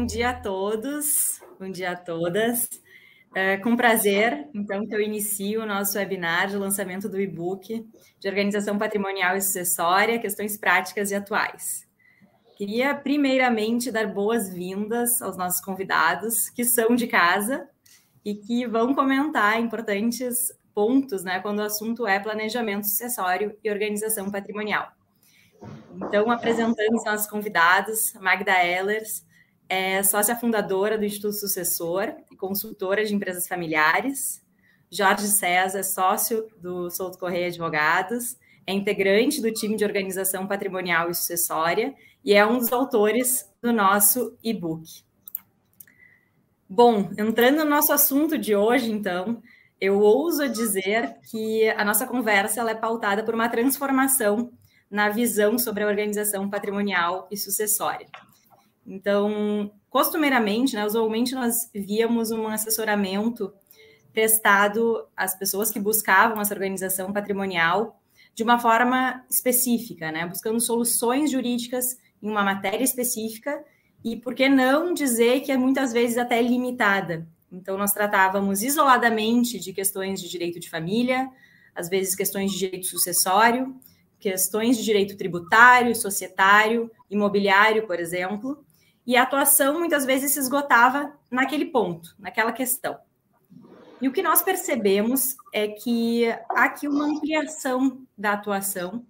Bom dia a todos, bom dia a todas. É com prazer, então, que eu inicio o nosso webinar de lançamento do e-book de Organização Patrimonial e Sucessória, Questões Práticas e Atuais. Queria, primeiramente, dar boas-vindas aos nossos convidados, que são de casa e que vão comentar importantes pontos, né, quando o assunto é planejamento sucessório e organização patrimonial. Então, apresentando os nossos convidados, Magda Ehlers, é sócia fundadora do Instituto Sucessor e consultora de empresas familiares. Jorge César, sócio do Souto Correia Advogados, é integrante do time de organização patrimonial e sucessória e é um dos autores do nosso e-book. Bom, entrando no nosso assunto de hoje, então, eu ouso dizer que a nossa conversa ela é pautada por uma transformação na visão sobre a organização patrimonial e sucessória. Então, costumeiramente, né, usualmente nós víamos um assessoramento prestado às pessoas que buscavam essa organização patrimonial de uma forma específica, né, buscando soluções jurídicas em uma matéria específica e, por que não dizer que é muitas vezes até limitada. Então, nós tratávamos isoladamente de questões de direito de família, às vezes questões de direito sucessório, questões de direito tributário, societário, imobiliário, por exemplo, e a atuação muitas vezes se esgotava naquele ponto, naquela questão. E o que nós percebemos é que há aqui uma ampliação da atuação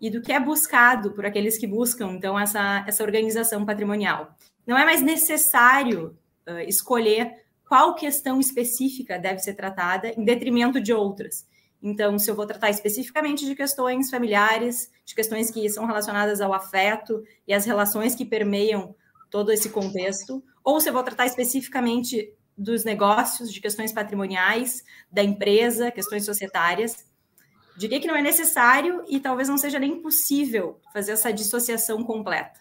e do que é buscado por aqueles que buscam, então, essa, essa organização patrimonial. Não é mais necessário uh, escolher qual questão específica deve ser tratada em detrimento de outras. Então, se eu vou tratar especificamente de questões familiares, de questões que são relacionadas ao afeto e às relações que permeiam todo esse contexto, ou se eu vou tratar especificamente dos negócios, de questões patrimoniais, da empresa, questões societárias, de que não é necessário e talvez não seja nem possível fazer essa dissociação completa.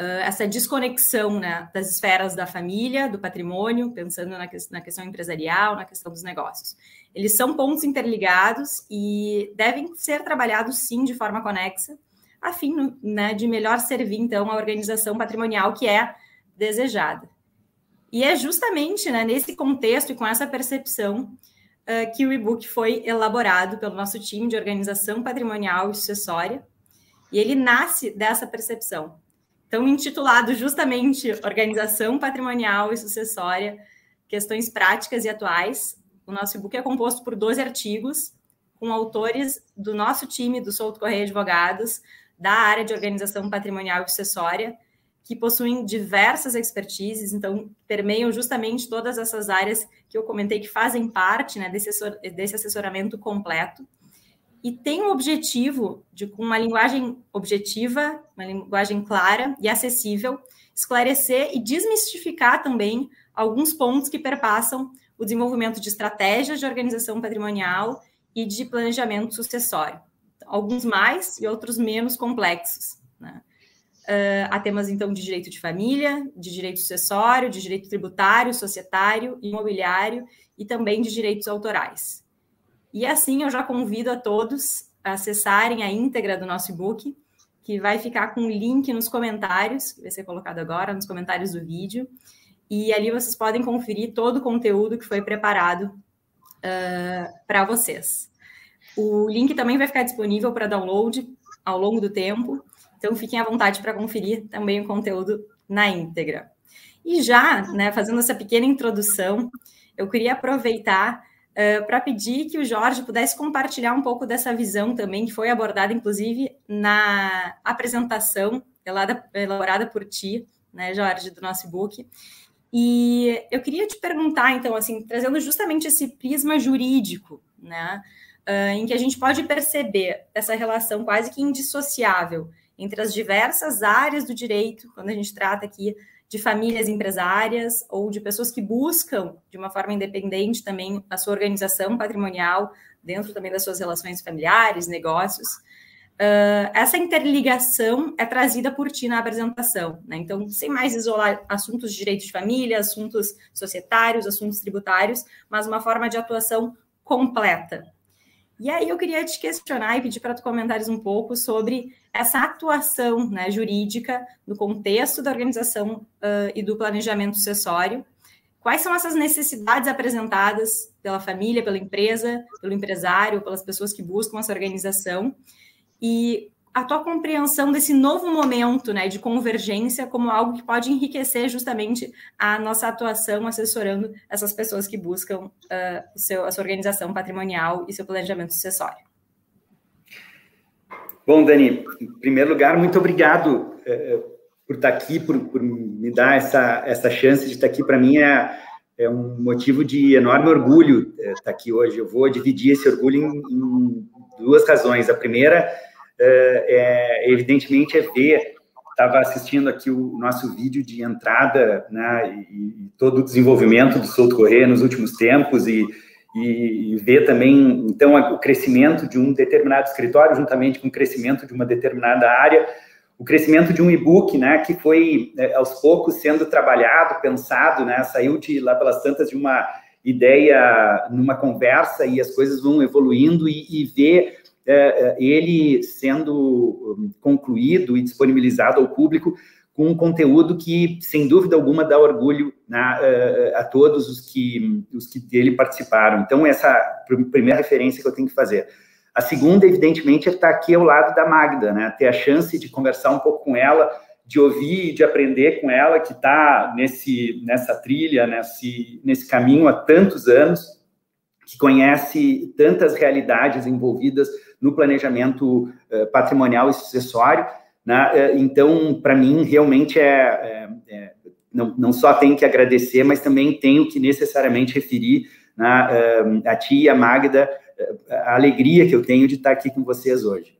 Uh, essa desconexão né, das esferas da família, do patrimônio, pensando na, que, na questão empresarial, na questão dos negócios. Eles são pontos interligados e devem ser trabalhados, sim, de forma conexa, a fim né, de melhor servir, então, a organização patrimonial que é desejada. E é justamente né, nesse contexto e com essa percepção uh, que o e-book foi elaborado pelo nosso time de organização patrimonial e sucessória, e ele nasce dessa percepção. Então, intitulado justamente Organização Patrimonial e Sucessória, Questões Práticas e Atuais, o nosso e-book é composto por 12 artigos, com autores do nosso time do Souto Correia Advogados, da área de organização patrimonial e sucessória, que possuem diversas expertises, então permeiam justamente todas essas áreas que eu comentei que fazem parte né, desse, assessor, desse assessoramento completo. E tem o objetivo de, com uma linguagem objetiva, uma linguagem clara e acessível, esclarecer e desmistificar também alguns pontos que perpassam o desenvolvimento de estratégias de organização patrimonial e de planejamento sucessório alguns mais e outros menos complexos. Né? Uh, há temas, então, de direito de família, de direito sucessório, de direito tributário, societário, imobiliário e também de direitos autorais. E assim eu já convido a todos a acessarem a íntegra do nosso e-book, que vai ficar com o link nos comentários, que vai ser colocado agora nos comentários do vídeo. E ali vocês podem conferir todo o conteúdo que foi preparado uh, para vocês. O link também vai ficar disponível para download ao longo do tempo, então fiquem à vontade para conferir também o conteúdo na íntegra. E já, né, fazendo essa pequena introdução, eu queria aproveitar uh, para pedir que o Jorge pudesse compartilhar um pouco dessa visão também, que foi abordada, inclusive, na apresentação elaborada por ti, né, Jorge, do nosso e-book. E eu queria te perguntar, então, assim, trazendo justamente esse prisma jurídico, né? Uh, em que a gente pode perceber essa relação quase que indissociável entre as diversas áreas do direito, quando a gente trata aqui de famílias empresárias ou de pessoas que buscam, de uma forma independente, também a sua organização patrimonial, dentro também das suas relações familiares, negócios. Uh, essa interligação é trazida por ti na apresentação. Né? Então, sem mais isolar assuntos de direito de família, assuntos societários, assuntos tributários, mas uma forma de atuação completa. E aí eu queria te questionar e pedir para tu comentares um pouco sobre essa atuação né, jurídica no contexto da organização uh, e do planejamento sucessório. Quais são essas necessidades apresentadas pela família, pela empresa, pelo empresário, pelas pessoas que buscam essa organização? E a tua compreensão desse novo momento né, de convergência como algo que pode enriquecer justamente a nossa atuação assessorando essas pessoas que buscam uh, seu, a sua organização patrimonial e seu planejamento sucessório. Bom, Dani, em primeiro lugar, muito obrigado uh, por estar aqui, por, por, me dar essa, essa chance de estar aqui. Para mim é, é um motivo de enorme orgulho estar aqui hoje. Eu vou dividir esse orgulho em, em duas razões. A primeira é, é, evidentemente, é ver. Estava assistindo aqui o nosso vídeo de entrada, né, e, e todo o desenvolvimento do Souto Correia nos últimos tempos e, e, e ver também, então, o crescimento de um determinado escritório, juntamente com o crescimento de uma determinada área, o crescimento de um e-book, né, que foi é, aos poucos sendo trabalhado, pensado, né, saiu de lá pelas tantas de uma ideia numa conversa e as coisas vão evoluindo e, e ver ele sendo hum, concluído e disponibilizado ao público com um conteúdo que, sem dúvida alguma, dá orgulho na, uh, a todos os que, os que dele participaram. Então, essa é primeira referência que eu tenho que fazer. A segunda, evidentemente, é estar aqui ao lado da Magda, né? ter a chance de conversar um pouco com ela, de ouvir, de aprender com ela, que está nessa trilha, nesse, nesse caminho há tantos anos, que conhece tantas realidades envolvidas no planejamento uh, patrimonial e sucessório. Né? Uh, então, para mim, realmente é, é, é, não, não só tenho que agradecer, mas também tenho que necessariamente referir né, uh, a ti e a Magda a alegria que eu tenho de estar aqui com vocês hoje.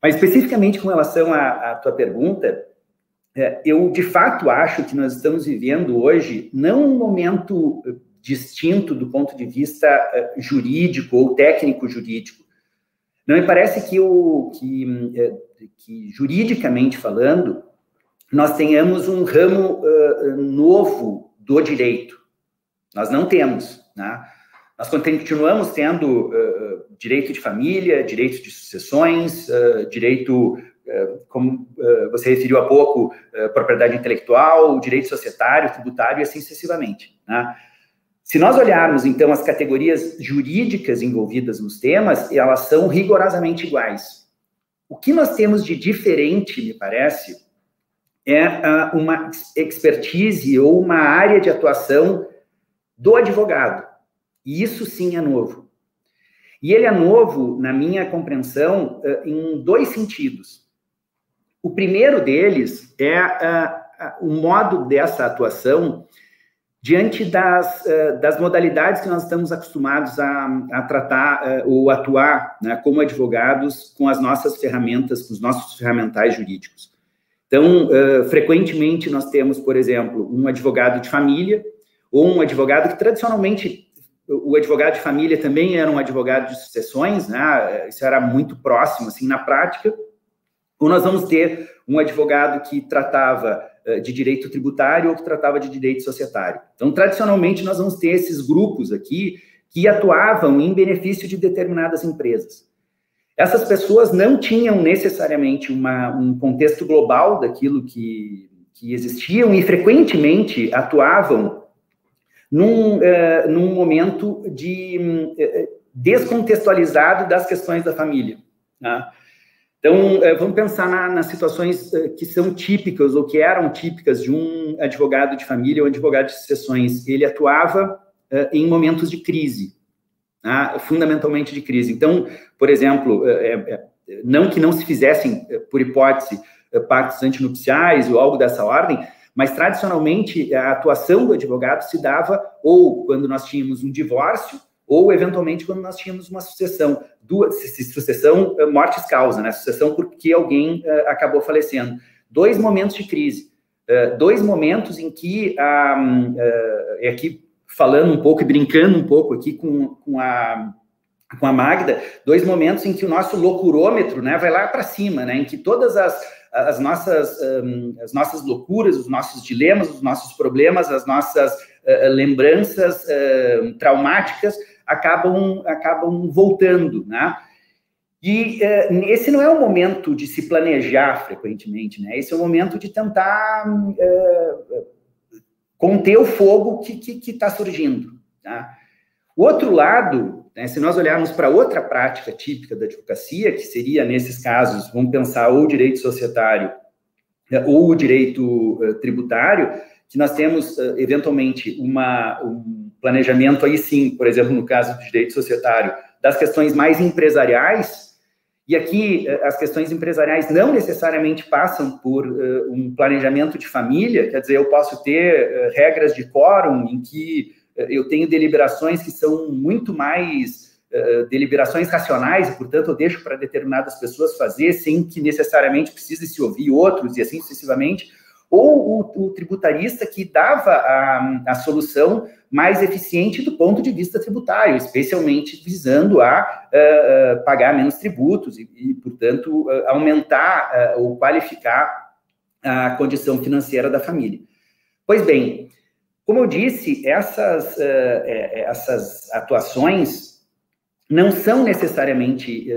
Mas especificamente com relação à, à tua pergunta, eu de fato acho que nós estamos vivendo hoje não um momento distinto do ponto de vista jurídico ou técnico jurídico, não me parece que, o, que, é, que juridicamente falando, nós tenhamos um ramo uh, novo do direito. Nós não temos. Né? Nós continuamos tendo uh, direito de família, direito de sucessões, uh, direito, como você referiu há pouco, propriedade intelectual, direito societário, tributário e assim sucessivamente. Né? Se nós olharmos, então, as categorias jurídicas envolvidas nos temas, elas são rigorosamente iguais. O que nós temos de diferente, me parece, é uh, uma expertise ou uma área de atuação do advogado. E isso sim é novo. E ele é novo, na minha compreensão, uh, em dois sentidos. O primeiro deles é uh, o modo dessa atuação diante das, uh, das modalidades que nós estamos acostumados a, a tratar uh, ou atuar né, como advogados com as nossas ferramentas, com os nossos ferramentais jurídicos. Então, uh, frequentemente nós temos, por exemplo, um advogado de família ou um advogado que tradicionalmente o advogado de família também era um advogado de sucessões, né? Isso era muito próximo assim na prática. Ou nós vamos ter um advogado que tratava eh, de direito tributário ou que tratava de direito societário. Então, tradicionalmente, nós vamos ter esses grupos aqui que atuavam em benefício de determinadas empresas. Essas pessoas não tinham necessariamente uma, um contexto global daquilo que, que existiam e frequentemente atuavam num, uh, num momento de uh, descontextualizado das questões da família. Né? Então, é, vamos pensar na, nas situações é, que são típicas ou que eram típicas de um advogado de família ou advogado de sucessões. Ele atuava é, em momentos de crise, né? fundamentalmente de crise. Então, por exemplo, não que não se fizessem, por hipótese, pactos antinupciais ou algo dessa ordem, mas tradicionalmente a atuação do advogado se dava ou quando nós tínhamos um divórcio ou eventualmente quando nós tínhamos uma sucessão, duas, sucessão eh, mortes causa, né? Sucessão porque alguém uh, acabou falecendo. Dois momentos de crise, uh, dois momentos em que uh, aqui falando um pouco e brincando um pouco aqui com, com a com a Magda, dois momentos em que o nosso loucurômetro, né, vai lá para cima, né, em que todas as, as nossas um, as nossas loucuras, os nossos dilemas, os nossos problemas, as nossas lembranças traumáticas acabam, acabam voltando, né? E uh, esse não é o momento de se planejar frequentemente, né? Esse é o momento de tentar uh, conter o fogo que está surgindo. Tá? O outro lado, né, se nós olharmos para outra prática típica da advocacia, que seria, nesses casos, vamos pensar ou o direito societário né, ou o direito uh, tributário, que nós temos, eventualmente, uma, um planejamento aí sim, por exemplo, no caso do direito societário, das questões mais empresariais, e aqui eh, as questões empresariais não necessariamente passam por uh, um planejamento de família, quer dizer, eu posso ter uh, regras de quórum em que uh, eu tenho deliberações que são muito mais deliberações racionais, e, portanto, eu deixo para determinadas pessoas fazer sem que necessariamente precise se ouvir outros e assim sucessivamente ou o, o tributarista que dava a, a, solução mais eficiente do ponto de vista tributário, especialmente visando a uh, uh, pagar menos tributos e, e portanto, uh, aumentar ou qualificar a condição financeira da família. Pois bem, como eu disse, essas, essas atuações não são necessariamente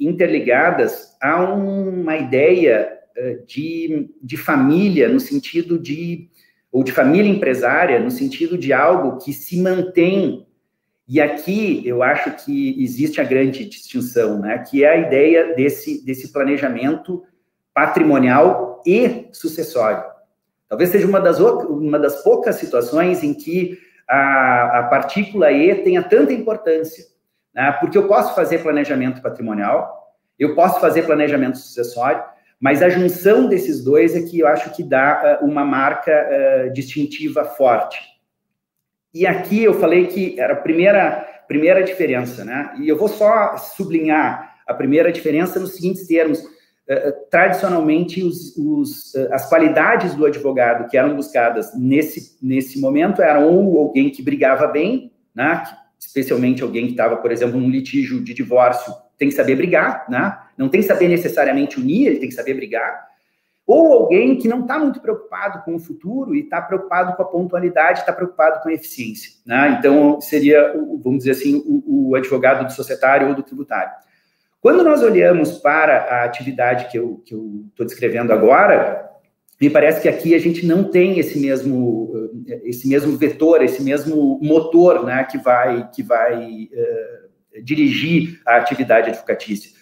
interligadas a uma ideia de, de família, no sentido de, ou de família empresária, no sentido de algo que se mantém. E aqui eu acho que existe a grande distinção, né? que é a ideia desse, desse planejamento patrimonial e sucessório. Talvez seja uma das, uma das poucas situações em que a, a partícula E tenha tanta importância, né? porque eu posso fazer planejamento patrimonial, eu posso fazer planejamento sucessório, mas a junção desses dois é que eu acho que dá uh, uma marca uh, distintiva forte. E aqui eu falei que era a primeira, primeira diferença, né? E eu vou só sublinhar a primeira diferença nos seguintes termos. Uh, tradicionalmente, os, os, as qualidades do advogado que eram buscadas nesse, nesse momento eram ou alguém que brigava bem, né? especialmente alguém que estava, por exemplo, num litígio de divórcio tem que saber brigar, né? Não tem que saber necessariamente unir, ele tem que saber brigar. Ou alguém que não está muito preocupado com o futuro e está preocupado com a pontualidade, está preocupado com a eficiência. Né? Então, seria, vamos dizer assim, o, o advogado do societário ou do tributário. Quando nós olhamos para a atividade que eu estou descrevendo agora, me parece que aqui a gente não tem esse mesmo, esse mesmo vetor, esse mesmo motor né, que vai, que vai uh, dirigir a atividade advocatícia.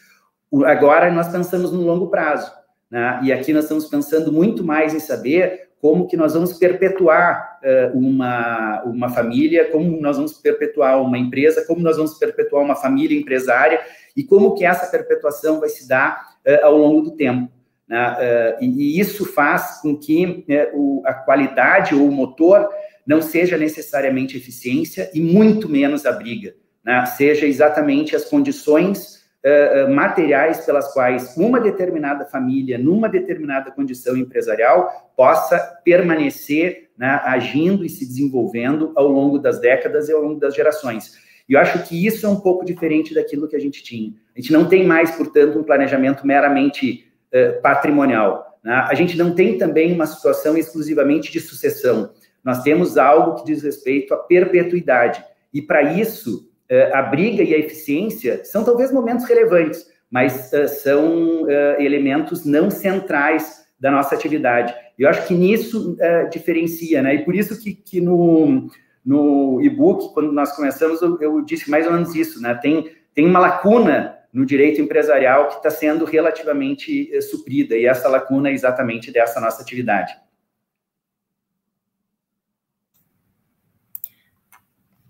Agora nós pensamos no longo prazo, né? e aqui nós estamos pensando muito mais em saber como que nós vamos perpetuar uh, uma, uma família, como nós vamos perpetuar uma empresa, como nós vamos perpetuar uma família empresária e como que essa perpetuação vai se dar uh, ao longo do tempo. Né? Uh, e, e, isso faz com que né, o, a qualidade ou o motor não seja necessariamente eficiência e muito menos a briga né, seja exatamente as condições uh, materiais pelas quais uma determinada família, numa determinada condição empresarial, possa permanecer né, agindo e se desenvolvendo ao longo das décadas e ao longo das gerações. E eu acho que isso é um pouco diferente daquilo que a gente tinha. A gente não tem mais, portanto, um planejamento meramente uh, patrimonial. Né? A gente não tem também uma situação exclusivamente de sucessão. Nós temos algo que diz respeito à perpetuidade. E para isso, a briga e a eficiência são talvez momentos relevantes, mas uh, são uh, elementos não centrais da nossa atividade. Eu acho que nisso diferencia, né? E por isso que, que no, no e-book, quando nós começamos, eu, eu, disse mais ou menos isso, né? Tem, tem uma lacuna no direito empresarial que está sendo relativamente suprida, e essa lacuna é exatamente dessa nossa atividade.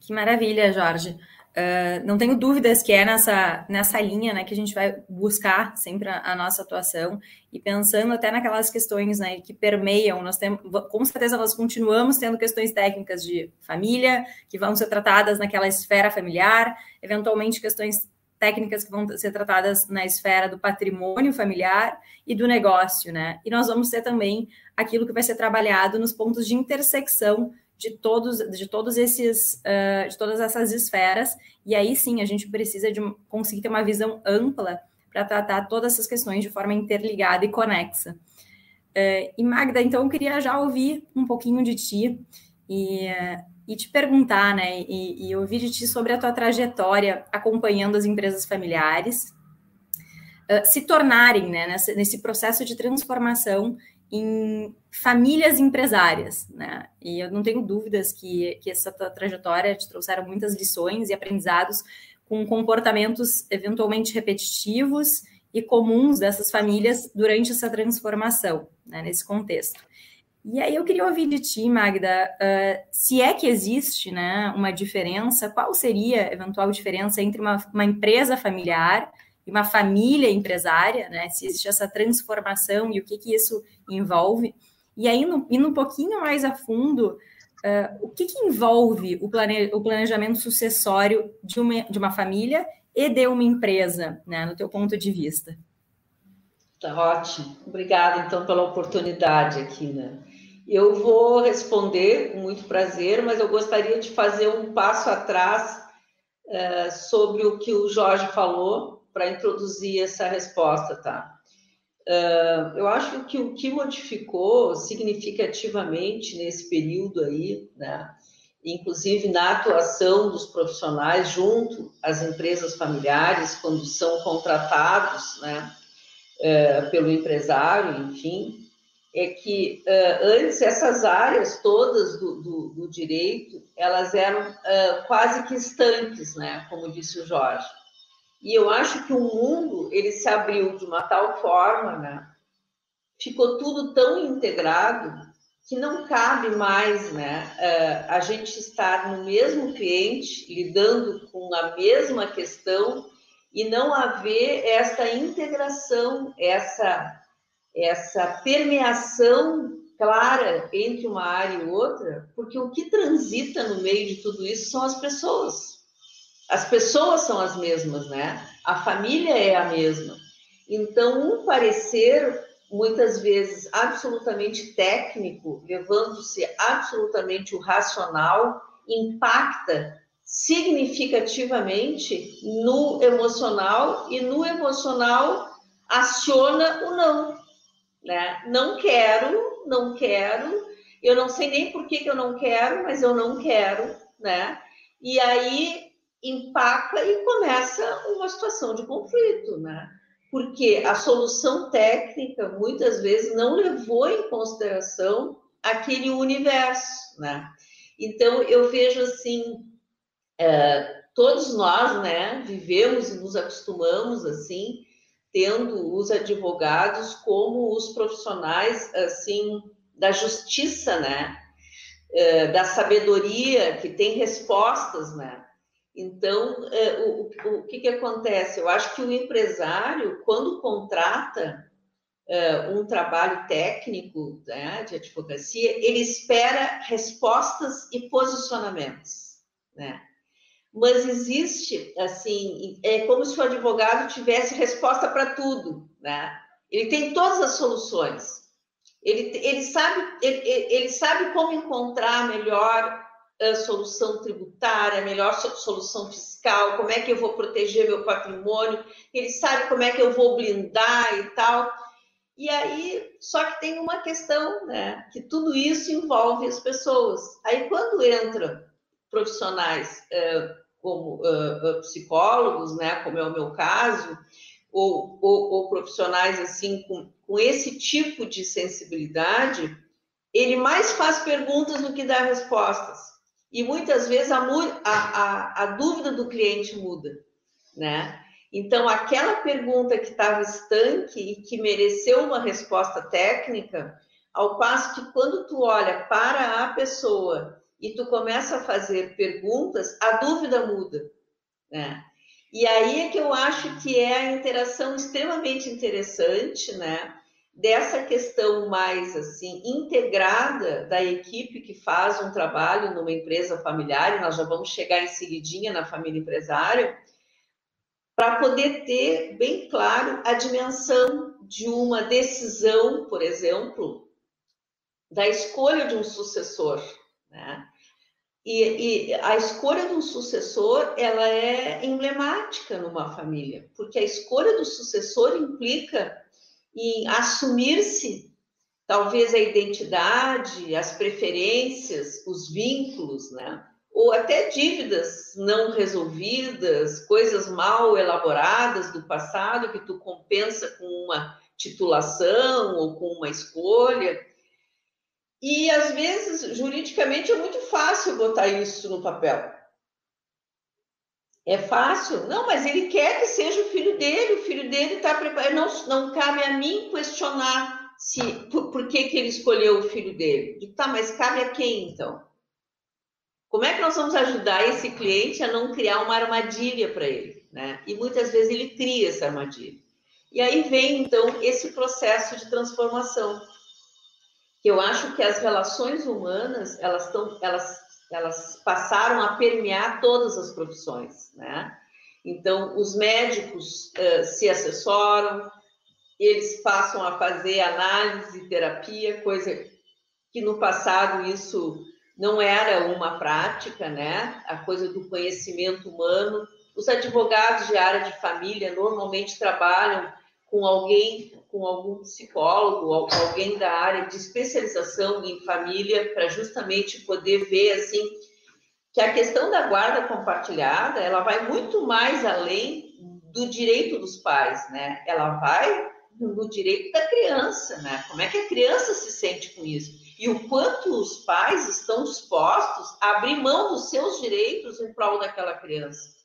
Que maravilha, Jorge. Uh, não tenho dúvidas que é nessa, nessa linha né, que a gente vai buscar sempre a, a, nossa atuação e pensando até naquelas questões né, que permeiam, nós temos, com certeza nós continuamos tendo questões técnicas de família, que vão ser tratadas naquela esfera familiar, eventualmente questões técnicas que vão ser tratadas na esfera do patrimônio familiar e do negócio, né? E nós vamos ter também aquilo que vai ser trabalhado nos pontos de intersecção de todos, de todos esses, uh, de todas essas esferas, e aí sim a gente precisa de conseguir ter uma visão ampla para tratar todas essas questões de forma interligada e conexa. Uh, e Magda, então eu queria já ouvir um pouquinho de ti e uh, e te perguntar, né, e, e ouvir de ti sobre a tua trajetória acompanhando as empresas familiares uh, se tornarem, né, nessa, nesse processo de transformação em famílias empresárias, né? E eu não tenho dúvidas que, que essa trajetória te trouxeram muitas lições e aprendizados com comportamentos eventualmente repetitivos e comuns dessas famílias durante essa transformação, né, nesse contexto. E aí eu queria ouvir de ti, Magda, uh, se é que existe né, uma diferença, qual seria a eventual diferença entre uma, uma empresa familiar e uma família empresária, né? Se existe essa transformação e o que, que isso envolve. E aí, indo, indo um pouquinho mais a fundo, uh, o que, que envolve o, plane, o planejamento sucessório de uma, de uma família e de uma empresa, né, no teu ponto de vista? Tá ótimo. Obrigada, então, pela oportunidade aqui, né? Eu vou responder com muito prazer, mas eu gostaria de fazer um passo atrás uh, sobre o que o Jorge falou para introduzir essa resposta, tá? Uh, eu acho que o que modificou significativamente nesse período aí, né, inclusive na atuação dos profissionais junto às empresas familiares, quando são contratados né, uh, pelo empresário, enfim, é que uh, antes essas áreas todas do, do, do direito elas eram quase que estanques, né, como disse o Jorge. E eu acho que o mundo ele se abriu de uma tal forma, né, ficou tudo tão integrado que não cabe mais, né, uh, a gente estar no mesmo cliente lidando com a mesma questão e não haver essa integração, essa essa permeação clara entre uma área e outra, porque o que transita no meio de tudo isso são as pessoas. As pessoas são as mesmas, né? A família é a mesma. Então, um parecer, muitas vezes, absolutamente técnico, levando-se absolutamente o racional, impacta significativamente no emocional e no emocional aciona o não né? Não quero, não quero, eu não sei nem por que, que eu não quero, mas eu não quero, né? E aí empaca e começa uma situação de conflito, né? Porque a solução técnica muitas vezes não levou em consideração aquele universo, né? Então eu vejo assim, é, todos nós, né, vivemos e nos acostumamos assim tendo os advogados como os profissionais assim da justiça, né? É, da sabedoria que tem respostas, né? Então, é, o, o, que, que acontece? Eu acho que o empresário, quando contrata é, um trabalho técnico né, de advocacia, ele espera respostas e posicionamentos, né? mas existe, assim, é como se o advogado tivesse resposta para tudo, né? Ele tem todas as soluções. Ele, ele, sabe, ele, ele sabe como encontrar melhor solução tributária, melhor solução fiscal, como é que eu vou proteger meu patrimônio, ele sabe como é que eu vou blindar e tal. E aí, só que tem uma questão, né? Que tudo isso envolve as pessoas. Aí, quando entram profissionais como uh, uh, psicólogos, né, como é o meu caso, ou, ou, ou profissionais assim com, com esse tipo de sensibilidade, ele mais faz perguntas do que dá respostas. E muitas vezes a, a, a, dúvida do cliente muda, né? Então, aquela pergunta que estava estanque e que mereceu uma resposta técnica, ao passo que quando tu olha para a pessoa e tu começa a fazer perguntas, a dúvida muda, né? E aí é que eu acho que é a interação extremamente interessante, né? Dessa questão mais assim integrada da equipe que faz um trabalho numa empresa familiar, e nós já vamos chegar em seguidinha na família empresária, para poder ter bem claro a dimensão de uma decisão, por exemplo, da escolha de um sucessor, né? E, e, a escolha de um sucessor ela é emblemática numa família, porque a escolha do sucessor implica em assumir-se talvez a identidade, as preferências, os vínculos, né? Ou até dívidas não resolvidas, coisas mal elaboradas do passado que tu compensa com uma titulação ou com uma escolha. E às vezes, juridicamente, é muito fácil botar isso no papel. É fácil? Não, mas ele quer que seja o filho dele, o filho dele está preparado. Não, não cabe a mim questionar se por, por, que, que ele escolheu o filho dele. Digo, tá, mas cabe a quem então? Como é que nós vamos ajudar esse cliente a não criar uma armadilha para ele? Né? E muitas vezes ele cria essa armadilha. E aí vem então esse processo de transformação. Eu acho que as relações humanas, elas estão, elas, elas passaram a permear todas as profissões, né? Então, os médicos uh, se assessoram, eles passam a fazer análise terapia, coisa que no passado isso não era uma prática, né? A coisa do conhecimento humano. Os advogados de área de família normalmente trabalham com alguém, com algum psicólogo, alguém da área de especialização em família, para justamente poder ver assim que a questão da guarda compartilhada, ela vai muito mais além do direito dos pais, né? Ela vai no direito da criança, né? Como é que a criança se sente com isso? E o quanto os pais estão dispostos a abrir mão dos seus direitos em prol daquela criança.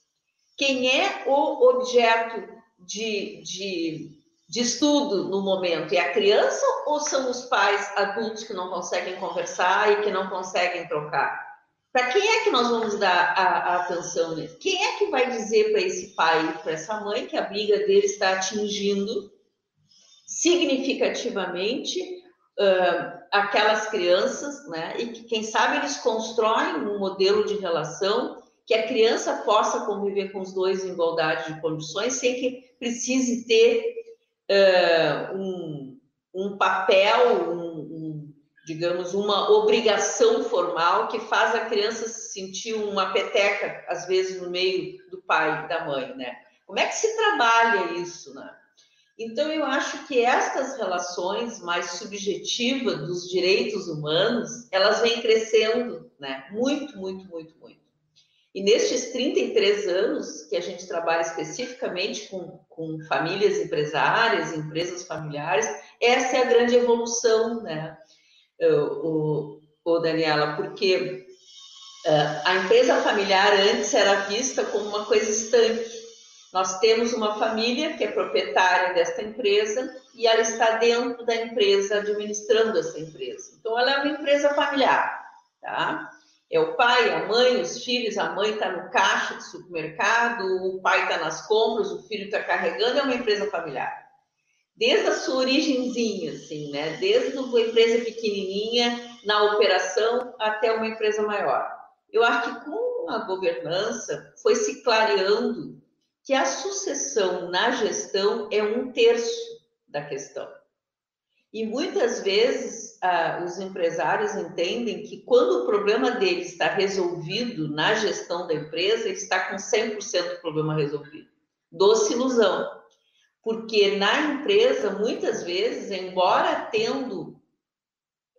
Quem é o objeto de, de, de estudo no momento? É a criança ou são os pais adultos que não conseguem conversar e que não conseguem trocar? Para quem é que nós vamos dar a, a atenção nisso? Quem é que vai dizer para esse pai para essa mãe que a briga dele está atingindo significativamente uh, aquelas crianças, né? E que, quem sabe, eles constroem um modelo de relação que a criança possa conviver com os dois em igualdade de condições, sem que precise ter um, um, papel, um, um, digamos, uma obrigação formal que faz a criança se sentir uma peteca, às vezes, no meio do pai e da mãe, né? Como é que se trabalha isso, né? Então, eu acho que estas relações mais subjetivas dos direitos humanos, elas vêm crescendo, né? Muito, muito, muito, muito. E nestes 33 anos que a gente trabalha especificamente com, com famílias empresárias, empresas familiares, essa é a grande evolução, né, o, o Daniela, porque uh, a empresa familiar antes era vista como uma coisa estanque, nós temos uma família que é proprietária desta empresa e ela está dentro da empresa administrando essa empresa. Então, ela é uma empresa familiar, tá? É o pai, a mãe, os filhos, a mãe está no caixa do supermercado, o pai está nas compras, o filho está carregando, é uma empresa familiar. Desde a sua origenzinha, assim, né? Desde uma empresa pequenininha na operação até uma empresa maior. Eu acho que com a governança foi se clareando que a sucessão na gestão é um terço da questão. E muitas vezes ah, os empresários entendem que quando o problema dele está resolvido na gestão da empresa, ele está com 100% do problema resolvido. Doce ilusão. Porque na empresa, muitas vezes, embora tendo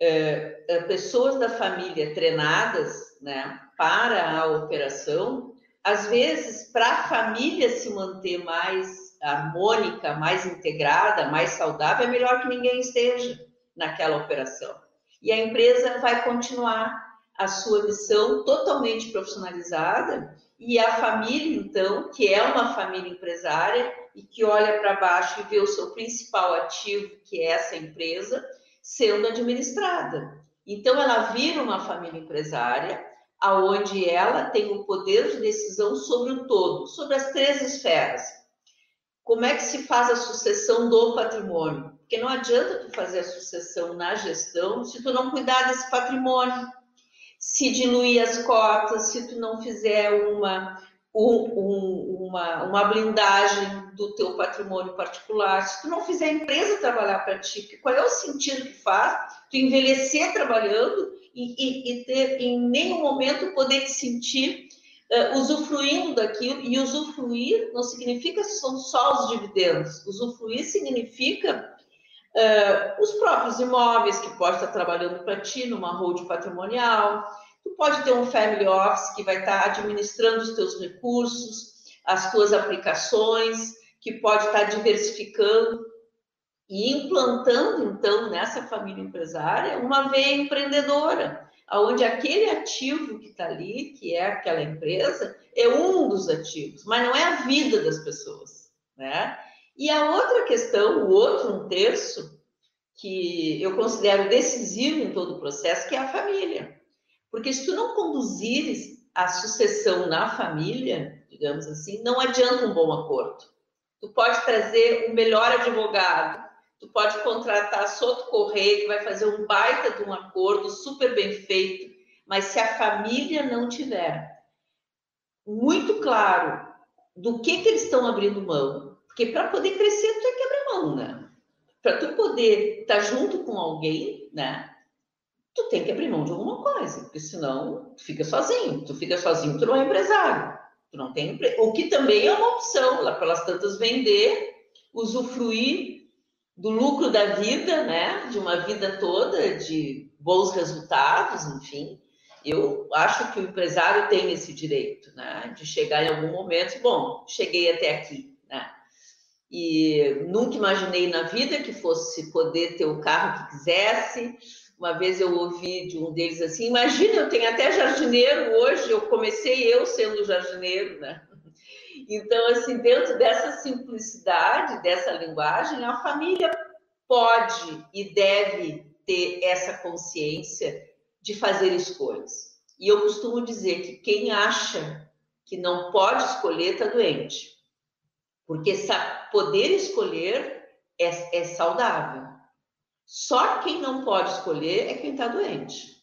é, pessoas da família treinadas né, para a operação, às vezes, para a família se manter mais harmônica, mais integrada, mais saudável, é melhor que ninguém esteja naquela operação. E a empresa vai continuar a sua missão totalmente profissionalizada e a família, então, que é uma família empresária e que olha para baixo e vê o seu principal ativo, que é essa empresa, sendo administrada. Então, ela vira uma família empresária aonde ela tem o poder de decisão sobre o todo, sobre as três esferas. Como é que se faz a sucessão do patrimônio? Porque não adianta tu fazer a sucessão na gestão se tu não cuidar desse patrimônio, se diluir as cotas, se tu não fizer uma, um, uma, uma blindagem do teu patrimônio particular, se tu não fizer a empresa trabalhar para ti, qual é o sentido que faz tu envelhecer trabalhando e, e, e ter em nenhum momento poder te sentir uh, usufruindo daquilo, e usufruir não significa são só os dividendos, usufruir significa Uh, os próprios imóveis que pode estar trabalhando para ti numa hold patrimonial. Tu pode ter um family office que vai estar administrando os teus recursos, as tuas aplicações, que pode estar diversificando e implantando, então, nessa família empresária, uma veia empreendedora, onde aquele ativo que está ali, que é aquela empresa, é um dos ativos, mas não é a vida das pessoas, né? E a outra questão, o outro um terço, que eu considero decisivo em todo o processo, que é a família. Porque se tu não conduzires a sucessão na família, digamos assim, não adianta um bom acordo. Tu pode trazer o melhor advogado, tu pode contratar Soto Correia, que vai fazer um baita de um acordo super bem feito, mas se a família não tiver muito claro do que, que eles estão abrindo mão, porque para poder crescer, tu tem que abrir mão, né? Para tu poder estar tá junto com alguém, né? Tu tem que abrir mão de alguma coisa, porque senão tu fica sozinho. Tu fica sozinho, tu não é empresário. Tu não tem O que também é uma opção, lá pelas tantas vender, usufruir do lucro da vida, né? De uma vida toda, de bons resultados, enfim. Eu acho que o empresário tem esse direito, né? De chegar em algum momento, bom, cheguei até aqui, né? E nunca imaginei na vida que fosse poder ter o carro que quisesse. Uma vez eu ouvi de um deles assim: imagina, eu tenho até jardineiro hoje, eu comecei eu sendo jardineiro, né? Então, assim, dentro dessa simplicidade, dessa linguagem, a família pode e deve ter essa consciência de fazer escolhas. E eu costumo dizer que quem acha que não pode escolher está doente. Porque poder escolher é, é saudável. Só quem não pode escolher é quem está doente.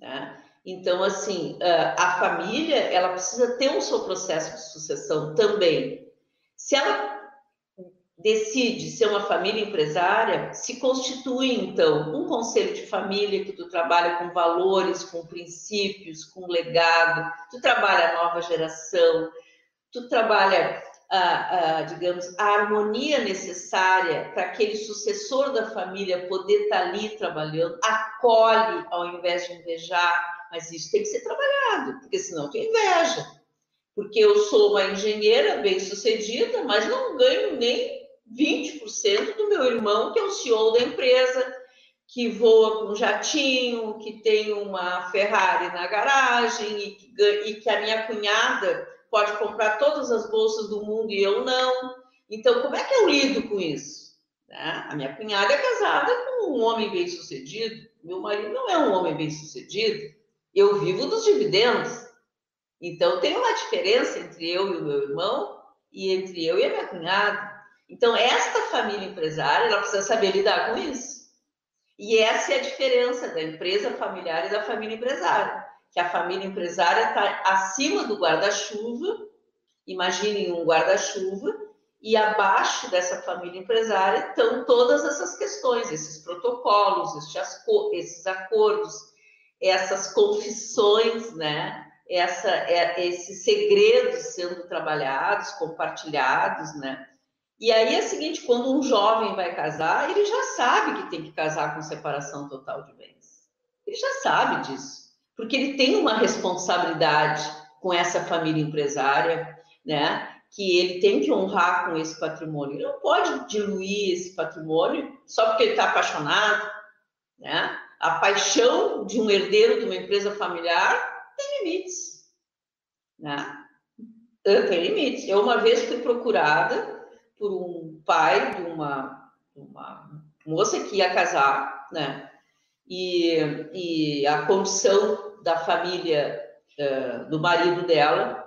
Né? Então, assim, a família, ela precisa ter o seu processo de sucessão também. Se ela decide ser uma família empresária, se constitui, então, um conselho de família que tu trabalha com valores, com princípios, com legado, tu trabalha a nova geração, tu trabalha, a, a, digamos, a harmonia necessária para aquele sucessor da família poder estar tá ali trabalhando, acolhe ao invés de invejar, mas isso tem que ser trabalhado, porque senão tu inveja. Porque eu sou uma engenheira bem-sucedida, mas não ganho nem 20% do meu irmão, que é o CEO da empresa, que voa com jatinho, que tem uma Ferrari na garagem e que, e que a minha cunhada pode comprar todas as bolsas do mundo e eu não. Então, como é que eu lido com isso? Né? A minha cunhada é casada com um homem bem-sucedido, meu marido não é um homem bem-sucedido, eu vivo dos dividendos. Então, tem uma diferença entre eu e o meu irmão e entre eu e a minha cunhada. Então, esta família empresária, ela precisa saber lidar com isso. E essa é a diferença da empresa familiar e da família empresária. Que a família empresária está acima do guarda-chuva, imaginem um guarda-chuva, e abaixo dessa família empresária estão todas essas questões, esses protocolos, esses acordos, essas confissões, né? Essa, é, esses segredos sendo trabalhados, compartilhados, né? E aí é o seguinte, quando um jovem vai casar, ele já sabe que tem que casar com separação total de bens. Ele já sabe disso, porque ele tem uma responsabilidade com essa família empresária, né? Que ele tem que honrar com esse patrimônio. Ele não pode diluir esse patrimônio só porque ele está apaixonado, né? A paixão de um herdeiro de uma empresa familiar tem limites. Né? Tem limites. Eu, uma vez, fui procurada por um pai de uma, uma moça que ia casar, né? E, e a condição da família uh, do marido dela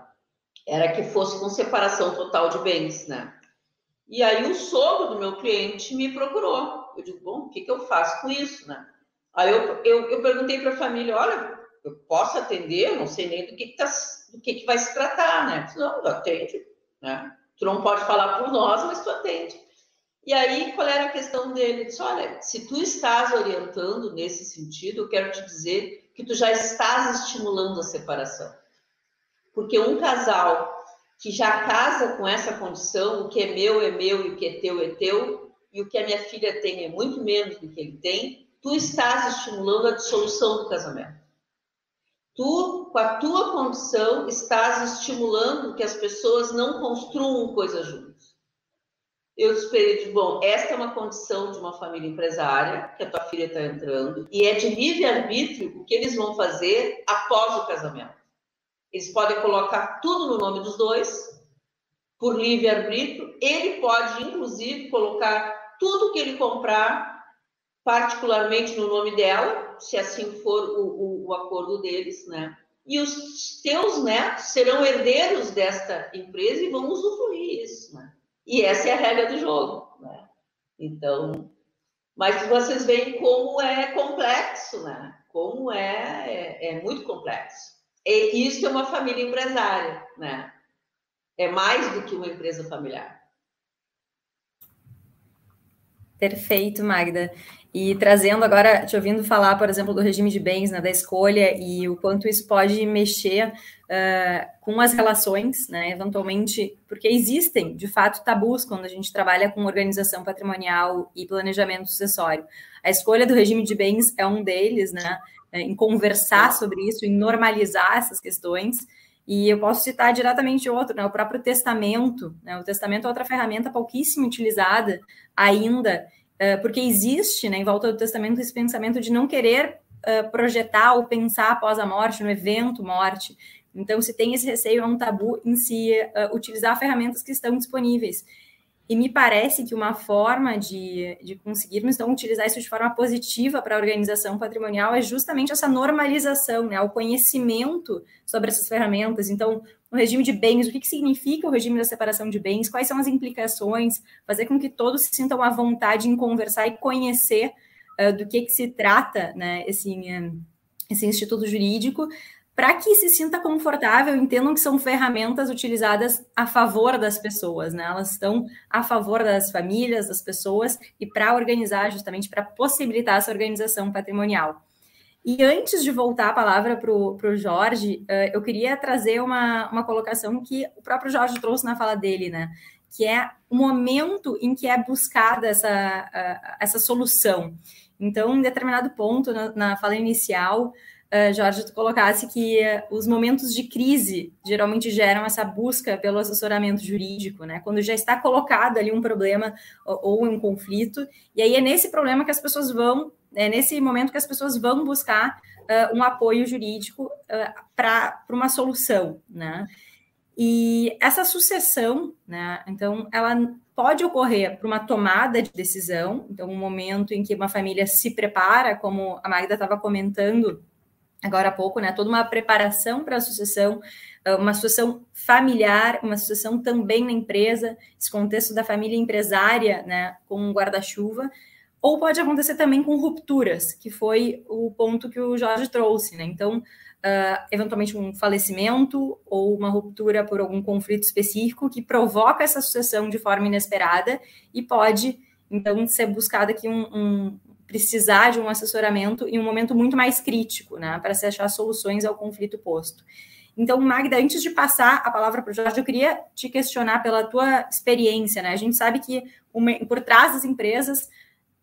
era que fosse com separação total de bens, né? E aí o sogro do meu cliente me procurou. Eu digo, bom, o que, que eu faço com isso, né? Aí eu, eu, eu perguntei para a família, olha, eu posso atender, não sei nem do que, que, tá, do que, que vai se tratar, né? Não, tu atende, né? Tu não pode falar por nós, mas tu atende. E aí, qual era a questão dele? Ele disse, olha, se tu estás orientando nesse sentido, eu quero te dizer que tu já estás estimulando a separação. Porque um casal que já casa com essa condição, o que é meu é meu e o que é teu é teu, e o que a minha filha tem é muito menos do que ele tem, tu estás estimulando a dissolução do casamento. Tu, com a tua condição, estás estimulando que as pessoas não construam coisas juntas. Eu esperei de bom, esta é uma condição de uma família empresária, que a tua filha está entrando, e é de livre-arbítrio o que eles vão fazer após o casamento. Eles podem colocar tudo no nome dos dois, por livre-arbítrio. Ele pode, inclusive, colocar tudo que ele comprar, particularmente no nome dela, se assim for o, o, o acordo deles, né? E os teus netos serão herdeiros desta empresa e vão usufruir isso, né? E essa é a regra do jogo, né? Então, mas vocês veem como é complexo, né? Como é, é, é muito complexo. E isso é uma família empresária, né? É mais do que uma empresa familiar. Perfeito, Magda. E trazendo agora, te ouvindo falar, por exemplo, do regime de bens, né, da escolha e o quanto isso pode mexer uh, com as relações, né, eventualmente, porque existem, de fato, tabus quando a gente trabalha com organização patrimonial e planejamento sucessório. A escolha do regime de bens é um deles, né, em conversar sobre isso, em normalizar essas questões. E eu posso citar diretamente outro, né, o próprio testamento. Né, o testamento é outra ferramenta pouquíssimo utilizada ainda, porque existe né, em volta do testamento esse pensamento de não querer uh, projetar ou pensar após a morte, no evento morte. Então, se tem esse receio, é um tabu em si uh, utilizar ferramentas que estão disponíveis. E me parece que uma forma de, de conseguirmos então utilizar isso de forma positiva para a organização patrimonial é justamente essa normalização, né, o conhecimento sobre essas ferramentas. Então, o regime de bens, o que, que significa o regime da separação de bens, quais são as implicações, fazer com que todos se sintam à vontade em conversar e conhecer uh, do que, que se trata né, esse, uh, esse instituto jurídico, para que se sinta confortável, entendam que são ferramentas utilizadas a favor das pessoas, né? Elas estão a favor das famílias, das pessoas e para organizar, justamente para possibilitar essa organização patrimonial. E antes de voltar a palavra para o Jorge, uh, eu queria trazer uma, uma colocação que o próprio Jorge trouxe na fala dele, né? Que é o momento em que é buscada essa, uh, essa solução. Então, em determinado ponto, na, na fala inicial, uh, Jorge, tu colocasse que uh, os momentos de crise geralmente geram essa busca pelo assessoramento jurídico, né? Quando já está colocado ali um problema ou, ou um conflito, e aí é nesse problema que as pessoas vão, é nesse momento que as pessoas vão buscar uh, um apoio jurídico para uma solução, né? E essa sucessão, né? Então, ela pode ocorrer por uma tomada de decisão, então, um momento em que uma família se prepara, como a Magda estava comentando, agora há pouco, né? Toda uma preparação para a sucessão, ah, uma sucessão familiar, uma sucessão também na empresa, esse contexto da família empresária, né? Com um guarda-chuva, ou pode acontecer também com rupturas, que foi o ponto que o Jorge trouxe, né? Então, uh, eventualmente um falecimento ou uma ruptura por algum conflito específico que provoca essa sucessão de forma inesperada e pode então ser buscado aqui um, um, precisar de um assessoramento em um momento muito mais crítico, né, para se achar soluções ao conflito posto. Então, Magda, antes de passar a palavra para o Jorge, eu queria te questionar pela tua experiência, né? A gente sabe que por trás das empresas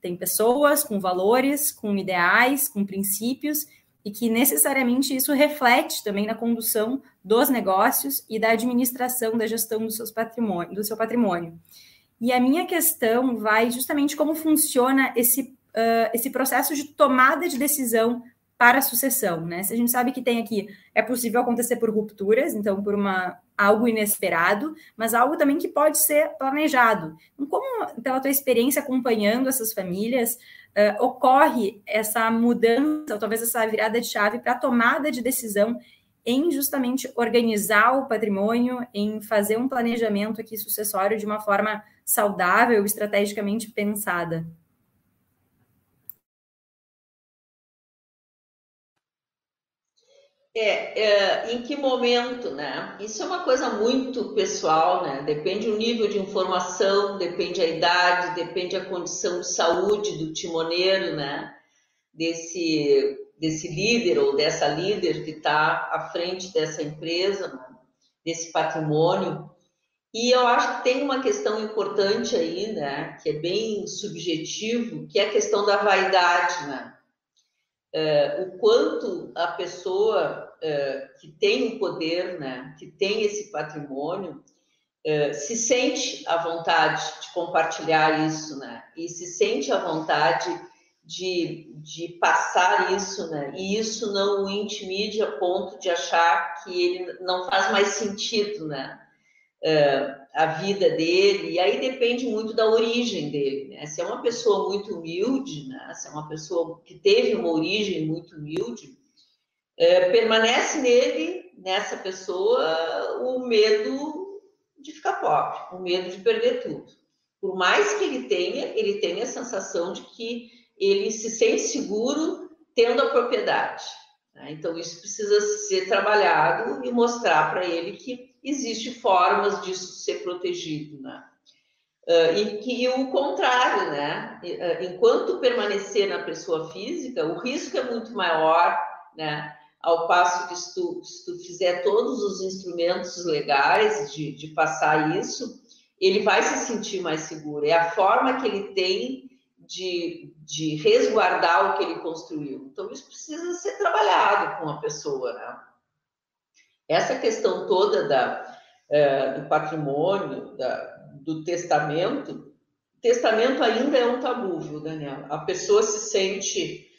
tem pessoas com valores, com ideais, com princípios, e que necessariamente isso reflete também na condução dos negócios e da administração da gestão do, seus patrimônio, do seu patrimônio. E a minha questão vai justamente como funciona esse uh, esse processo de tomada de decisão para a sucessão, né? Se a gente sabe que tem aqui, é possível acontecer por rupturas, então por uma algo inesperado, mas algo também que pode ser planejado. Então, como pela tua experiência acompanhando essas famílias, uh, ocorre essa mudança, ou talvez essa virada de chave para a tomada de decisão em justamente organizar o patrimônio, em fazer um planejamento aqui sucessório de uma forma saudável, estrategicamente pensada? É, é, em que momento, né? Isso é uma coisa muito pessoal, né? Depende o nível de informação, depende a idade, depende a condição de saúde do timoneiro, né? Desse, desse líder ou dessa líder que está à frente dessa empresa, né? desse patrimônio. E eu acho que tem uma questão importante aí, né, que é bem subjetivo, que é a questão da vaidade, né? É, o quanto a pessoa que tem o poder, né, que tem esse patrimônio, é, se sente à vontade de compartilhar isso, né? E se sente à vontade de, de passar isso, né? E isso não o intimide a ponto de achar que ele não faz mais sentido, né? Uh, a vida dele, e aí depende muito da origem dele, né? Se é uma pessoa muito humilde, né? Se é uma pessoa que teve uma origem muito humilde, uh, permanece nele, nessa pessoa, o medo de ficar pobre, o medo de perder tudo. Por mais que ele tenha, ele tem a sensação de que ele se sente seguro tendo a propriedade. Né? Então, isso precisa ser trabalhado e mostrar para ele que existe formas disso ser protegido, né? Uh, e que o contrário, né? Ah, enquanto permanecer na pessoa física, o risco é muito maior, né? Ao passo que se tu, se tu fizer todos os instrumentos legais de, de passar isso, ele vai se sentir mais seguro. É a forma que ele tem de, de resguardar o que ele construiu. Então, isso precisa ser trabalhado com a pessoa, né? Essa questão toda da, é, do patrimônio, da, do testamento, testamento ainda é um tabu, viu, Daniel? A pessoa se sente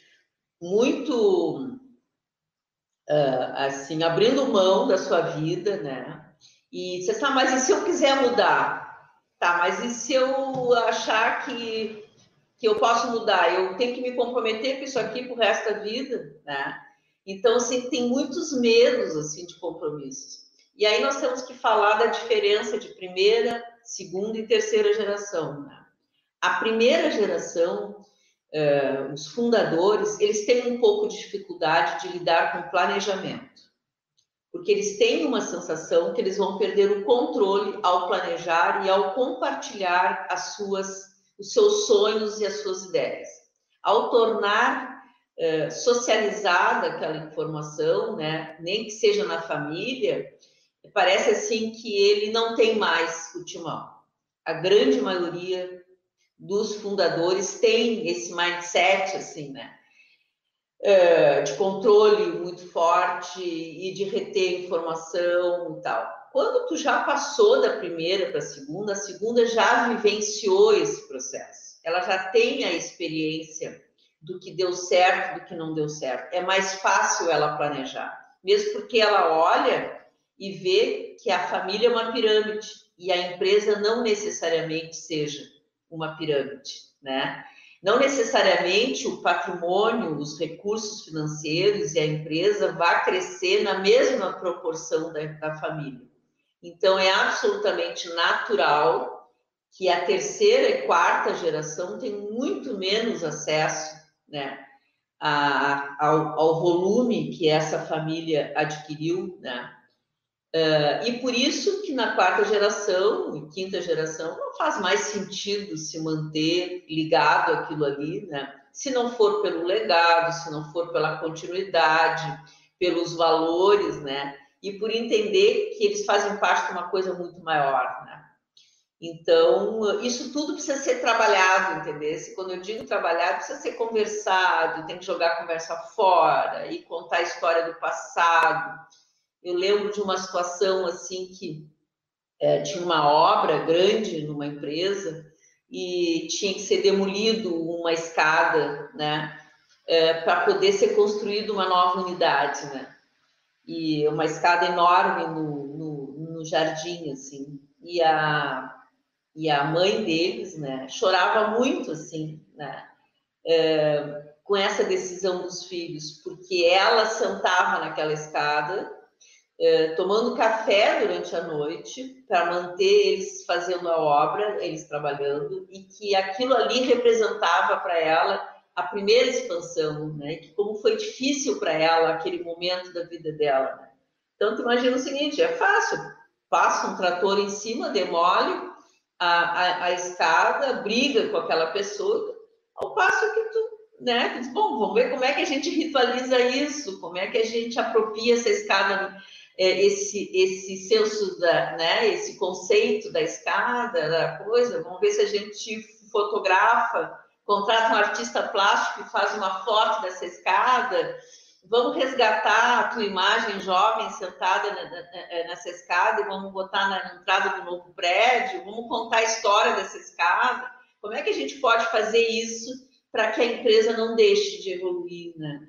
muito, uh, assim, abrindo mão da sua vida, né? E você está, mas e se eu quiser mudar? Tá, mas e se eu achar que que eu posso mudar, eu tenho que me comprometer com isso aqui para o resto da vida, né? Então, assim, tem muitos medos, assim, de compromissos. E aí nós temos que falar da diferença de primeira, segunda e terceira geração, né? A primeira geração, uh, os fundadores, eles têm um pouco de dificuldade de lidar com planejamento, porque eles têm uma sensação que eles vão perder o controle ao planejar e ao compartilhar as suas os seus sonhos e as suas ideias. Ao tornar eh, socializada aquela informação, né, nem que seja na família, parece assim que ele não tem mais o timão. A grande maioria dos fundadores tem esse mindset, assim, né? Eh, de controle muito forte e de reter informação e tal. Quando tu já passou da primeira para a segunda, a segunda já vivenciou esse processo. Ela já tem a experiência do que deu certo, do que não deu certo. É mais fácil ela planejar, mesmo porque ela olha e vê que a família é uma pirâmide e a empresa não necessariamente seja uma pirâmide, né? Não necessariamente o patrimônio, os recursos financeiros e a empresa vai crescer na mesma proporção da, da família. Então, é absolutamente natural que a terceira e quarta geração tem muito menos acesso né, a, ao, ao, volume que essa família adquiriu, né? Uh, e por isso que na quarta geração e quinta geração não faz mais sentido se manter ligado àquilo ali, né? Se não for pelo legado, se não for pela continuidade, pelos valores, né? e por entender que eles fazem parte de uma coisa muito maior, né? Então, isso tudo precisa ser trabalhado, entendeu? Quando eu digo trabalhado, precisa ser conversado, tem que jogar a conversa fora e contar a história do passado. Eu lembro de uma situação assim que é, tinha uma obra grande numa empresa e tinha que ser demolido uma escada, né? É, para poder ser construída uma nova unidade, né? e uma escada enorme no, no, no, jardim, assim, e a, e a mãe deles, né, chorava muito, assim, né, é, com essa decisão dos filhos, porque ela sentava naquela escada, é, tomando café durante a noite, para manter eles fazendo a obra, eles trabalhando, e que aquilo ali representava para ela a primeira expansão, né? Que como foi difícil para ela aquele momento da vida dela. Né? Então, tu imagina o seguinte: é fácil, passa um trator em cima, demole a, a, a escada, briga com aquela pessoa, ao passo que tu, né? Bom, vamos ver como é que a gente ritualiza isso, como é que a gente apropria essa escada esse, esse senso, da, né, esse conceito da escada, da coisa, vamos ver se a gente fotografa, contrata um artista plástico e faz uma foto dessa escada, vamos resgatar a tua imagem jovem sentada nessa escada e vamos botar na entrada do novo prédio, vamos contar a história dessa escada. Como é que a gente pode fazer isso para que a empresa não deixe de evoluir, né?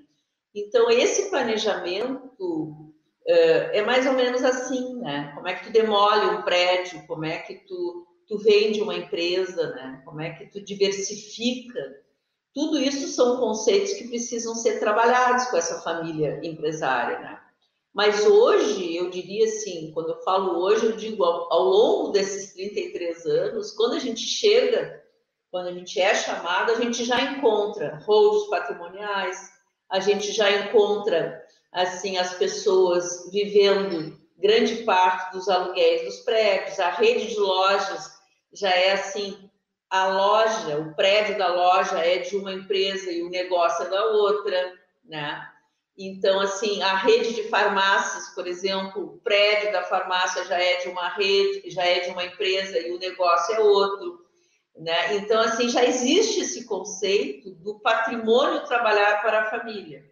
Então, esse planejamento é mais ou menos assim, né? Como é que tu demole um prédio, como é que tu, tu vende uma empresa, né? Como é que tu diversifica tudo isso são conceitos que precisam ser trabalhados com essa família empresária, né? Mas hoje, eu diria assim, quando eu falo hoje, eu digo ao, ao longo desses 33 anos, quando a gente chega, quando a gente é chamado, a gente já encontra holds patrimoniais, a gente já encontra assim as pessoas vivendo grande parte dos aluguéis dos prédios, a rede de lojas já é assim a loja, o prédio da loja é de uma empresa e o negócio é da outra, né? Então, assim, a rede de farmácias, por exemplo, o prédio da farmácia já é de uma rede, já é de uma empresa e o negócio é outro, né? Então, assim, já existe esse conceito do patrimônio trabalhar para a família.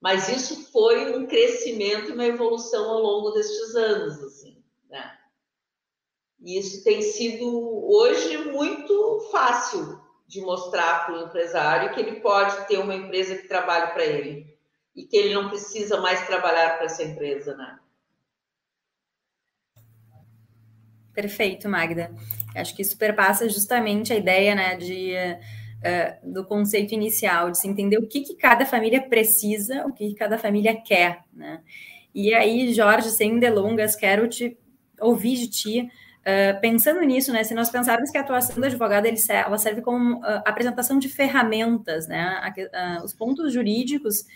Mas isso foi um crescimento e uma evolução ao longo destes anos, assim, né? E isso tem sido hoje muito fácil de mostrar para o empresário que ele pode ter uma empresa que trabalhe para ele e que ele não precisa mais trabalhar para essa empresa, né? Perfeito, Magda. Acho que isso perpassa justamente a ideia, né, de uh, do conceito inicial, de se entender o que, que cada família precisa, o que, que cada família quer, né? E aí, Jorge, sem delongas, quero te ouvir de ti Uh, pensando nisso, né, se nós pensarmos que a atuação do advogado ele, ela serve como uh, apresentação de ferramentas, né, a, os pontos jurídicos,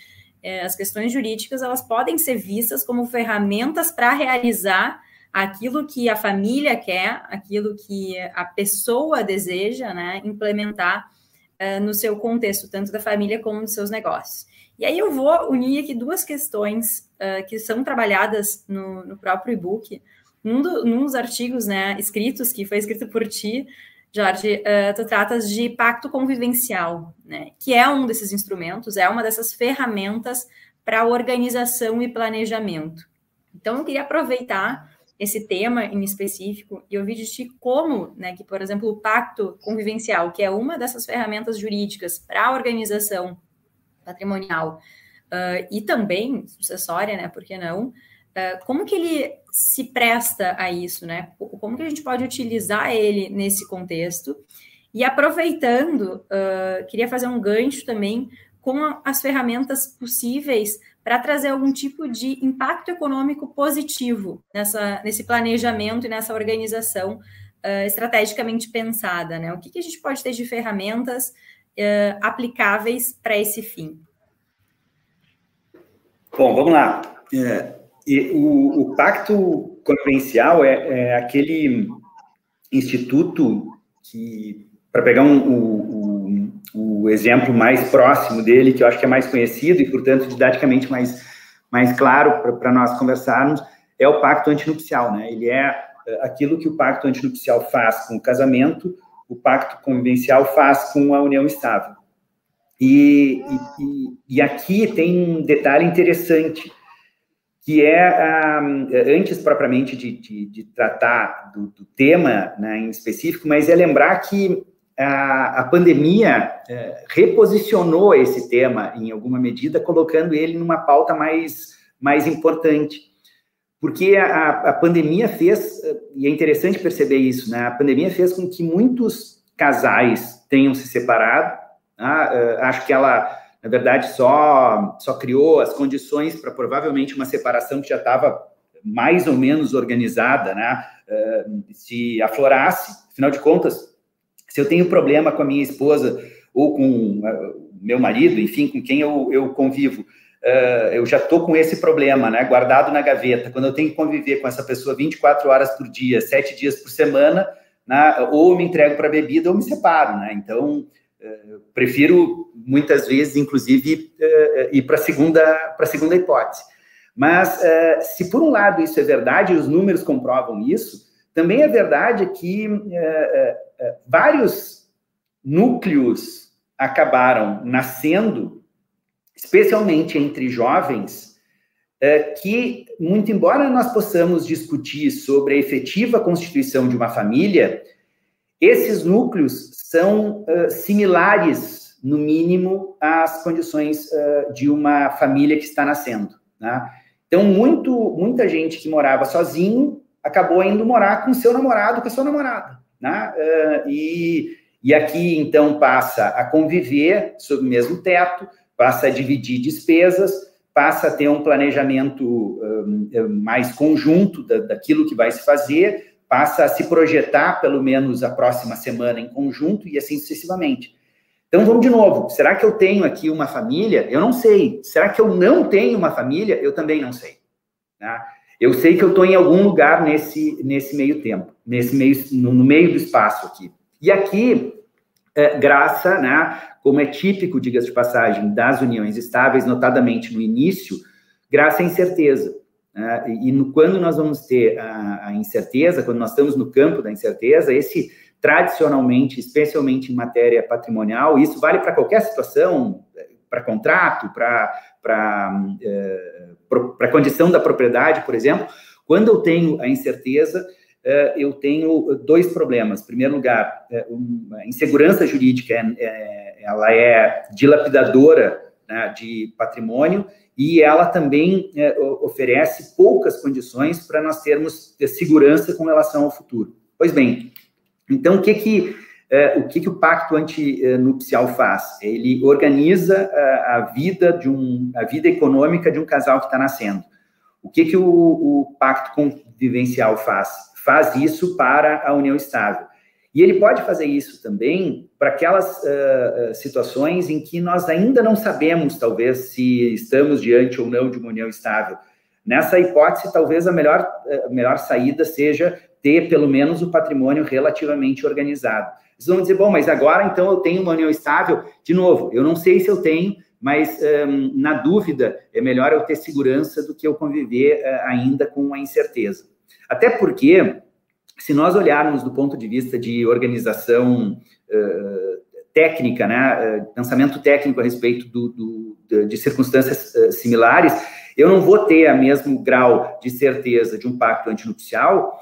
as questões jurídicas, elas podem ser vistas como ferramentas para realizar aquilo que a família quer, aquilo que a pessoa deseja, né, implementar no seu contexto, tanto da família como dos seus negócios. E aí eu vou unir aqui duas questões que são trabalhadas no, no próprio e-book, num, do, num dos artigos né, escritos, que foi escrito por ti, Jorge, uh, tu tratas de pacto convivencial, né, que é um desses instrumentos, é uma dessas ferramentas para organização e planejamento. Então, eu queria aproveitar esse tema em específico e ouvir de ti como, né, que, por exemplo, o pacto convivencial, que é uma dessas ferramentas jurídicas para a organização patrimonial uh, e também sucessória, né, por que não, uh, como que ele se presta a isso, né? Como que a gente pode utilizar ele nesse contexto? E aproveitando, uh, queria fazer um gancho também com as ferramentas possíveis para trazer algum tipo de impacto econômico positivo nessa, nesse planejamento e nessa organização uh, estrategicamente pensada, né? O que, que, a gente pode ter de ferramentas uh, aplicáveis para esse fim? Bom, vamos lá. É, o, o pacto convencial é, é, aquele instituto que, para pegar um, o, o, exemplo mais próximo dele, que eu acho que é mais conhecido e, portanto, didaticamente mais, mais claro para nós conversarmos, é o pacto antinupcial. Né? Ele é, é aquilo que o pacto antinupcial faz com o casamento, o pacto convivencial faz com a união estável. E, e, e aqui tem um detalhe interessante que é, um, antes propriamente de, de, de tratar do, do tema né, em específico, mas é lembrar que a, a pandemia é, reposicionou esse tema em alguma medida, colocando ele numa pauta mais, mais importante. Porque a, a pandemia fez, e é interessante perceber isso, né, a pandemia fez com que muitos casais tenham se separado. Uh, acho que ela na verdade, só, só criou as condições para provavelmente uma separação que já estava mais ou menos organizada, né? Uh, se aflorasse, afinal de contas, se eu tenho problema com a minha esposa ou com uh, meu marido, enfim, com quem eu, eu convivo, uh, eu já estou com esse problema, né? Guardado na gaveta. Quando eu tenho que conviver com essa pessoa 24 horas por dia, 7 dias por semana, né? ou me entrego para bebida ou me separo, né? Então, prefiro muitas vezes, inclusive, ir para a segunda, para segunda hipótese. Mas, uh, se por um lado isso é verdade, e os números comprovam isso, também é verdade que uh, vários núcleos acabaram nascendo, especialmente entre jovens, que, muito embora nós possamos discutir sobre a efetiva constituição de uma família, esses núcleos são similares, no mínimo, às condições de uma família que está nascendo. Né? Então, muito, muita gente que morava sozinho acabou indo morar com seu namorado, com a sua namorada. Né? Uh, e, e aqui, então, passa a conviver sob o mesmo teto, passa a dividir despesas, passa a ter um planejamento mais conjunto da, daquilo que vai se fazer, passa a se projetar pelo menos a próxima semana em conjunto e assim sucessivamente. Então vamos de novo. Será que eu tenho aqui uma família? Eu não sei. Será que eu não tenho uma família? Eu também não sei. Tá? Eu sei que eu estou em algum lugar nesse, nesse meio tempo, nesse meio, no, no meio do espaço aqui. E aqui, é, graça, né, como é típico, diga-se de passagem, das uniões estáveis, notadamente no início, graça à incerteza. Né? E no, quando nós vamos ter a, a incerteza, quando nós estamos no campo da incerteza, esse tradicionalmente, especialmente em matéria patrimonial, isso vale para qualquer situação, para contrato, para é, para a condição da propriedade, por exemplo, quando eu tenho a incerteza, é, eu tenho dois problemas. Em primeiro lugar, é, a insegurança jurídica ela é dilapidadora né, de patrimônio e ela também oferece poucas condições para nós termos segurança com relação ao futuro. Pois bem, então, o que que, é, o, que, que o pacto antinupcial faz? Ele organiza a, é, a, vida de um, a vida econômica de um casal que está nascendo. O que, que o, o pacto convivencial faz? Faz isso para a união estável. E ele pode fazer isso também para aquelas uh, situações em que nós ainda não sabemos, talvez, se estamos diante ou não de uma união estável. Nessa hipótese, talvez a melhor, a melhor saída seja ter pelo menos o patrimônio relativamente organizado. Vocês vão dizer, bom, mas agora então eu tenho uma união estável? De novo, eu não sei se eu tenho, mas um, na dúvida é melhor eu ter segurança do que eu conviver uh, ainda com a incerteza. Até porque, se nós olharmos do ponto de vista de organização uh, técnica, né, uh, pensamento técnico a respeito do, do, de, de circunstâncias similares, eu não vou ter o mesmo grau de certeza de um pacto antinupcial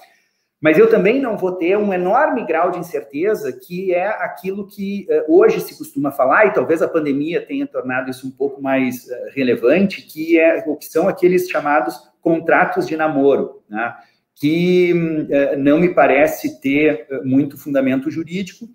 mas eu também não vou ter um enorme grau de incerteza, que é aquilo que uh, hoje se costuma falar, e talvez a pandemia tenha tornado isso um pouco mais uh, relevante, que, é, que são aqueles chamados contratos de namoro, né? que uh, não me parece ter muito fundamento jurídico,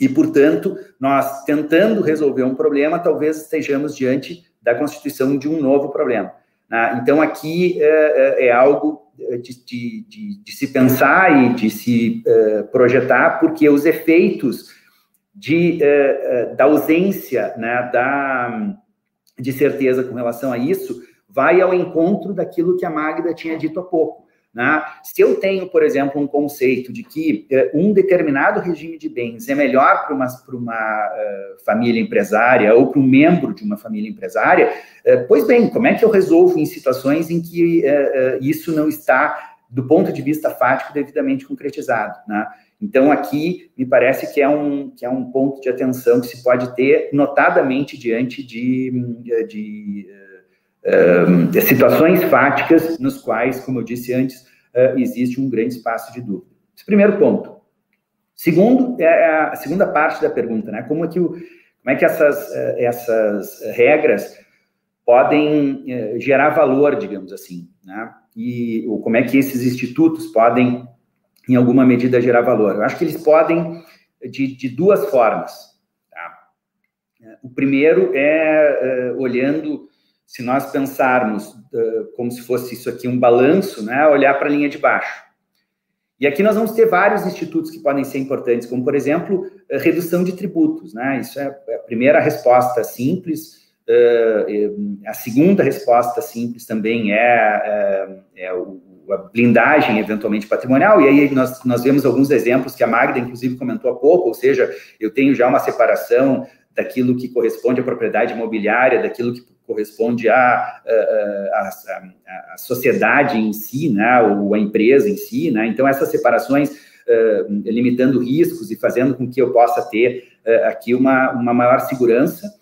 e, portanto, nós tentando resolver um problema, talvez estejamos diante da constituição de um novo problema. Né? Então, aqui é, é algo de, de, de, de, se pensar e de se projetar, porque os efeitos de, da ausência né, da, de certeza com relação a isso vai ao encontro daquilo que a Magda tinha dito há pouco. Né? Se eu tenho, por exemplo, um conceito de que uh, um determinado regime de bens é melhor para uma, uma uh, família empresária ou para um membro de uma família empresária, uh, pois bem, como é que eu resolvo em situações em que isso não está, do ponto de vista fático, devidamente concretizado? Né? Então, aqui, me parece que é, um, que é um ponto de atenção que se pode ter, notadamente diante de, de uh, situações fáticas nos quais, como eu disse antes, uh, existe um grande espaço de dúvida. Esse primeiro ponto. Segundo, é a segunda parte da pergunta, né? Como é que, o, como é que essas, essas regras podem gerar valor, digamos assim, né? E ou como é que esses institutos podem, em alguma medida, gerar valor? Eu acho que eles podem de, de duas formas. Tá? O primeiro é olhando se nós pensarmos uh, como se fosse isso aqui um balanço, né, olhar para a linha de baixo. E aqui nós vamos ter vários institutos que podem ser importantes, como, por exemplo, redução de tributos. Né? Isso é a primeira resposta simples. Uh, a segunda resposta simples também é, é, é o, a blindagem, eventualmente, patrimonial. E aí nós, nós vemos alguns exemplos que a Magda, inclusive, comentou há pouco, ou seja, eu tenho já uma separação daquilo que corresponde à propriedade imobiliária, daquilo que corresponde à, à, à, à sociedade em si, né, ou à empresa em si, né? Então, essas separações, uh, limitando riscos e fazendo com que eu possa ter uh, aqui uma, uma maior segurança.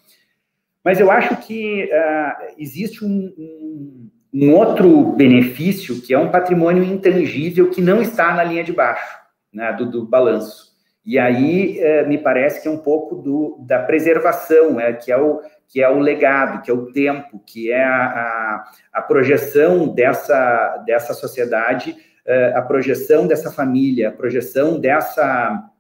Mas eu acho que uh, existe um, um, um, outro benefício, que é um patrimônio intangível que não está na linha de baixo, né, do, do balanço. E aí me parece que é um pouco do, da preservação, é, que é o que é o legado, que é o tempo, que é a, a, a projeção dessa, dessa sociedade, eh, a projeção dessa família, a projeção dessa,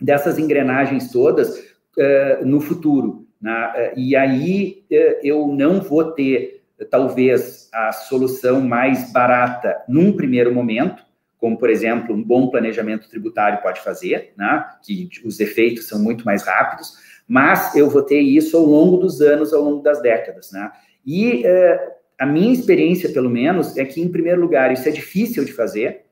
dessas engrenagens todas uh, no futuro. Né? E aí eu não vou ter, talvez, a solução mais barata num primeiro momento, como, por exemplo, um bom planejamento tributário pode fazer, né? que os efeitos são muito mais rápidos, mas eu vou ter isso ao longo dos anos, ao longo das décadas, né? E uh, a minha experiência, pelo menos, é que, em primeiro lugar, isso é difícil de fazer,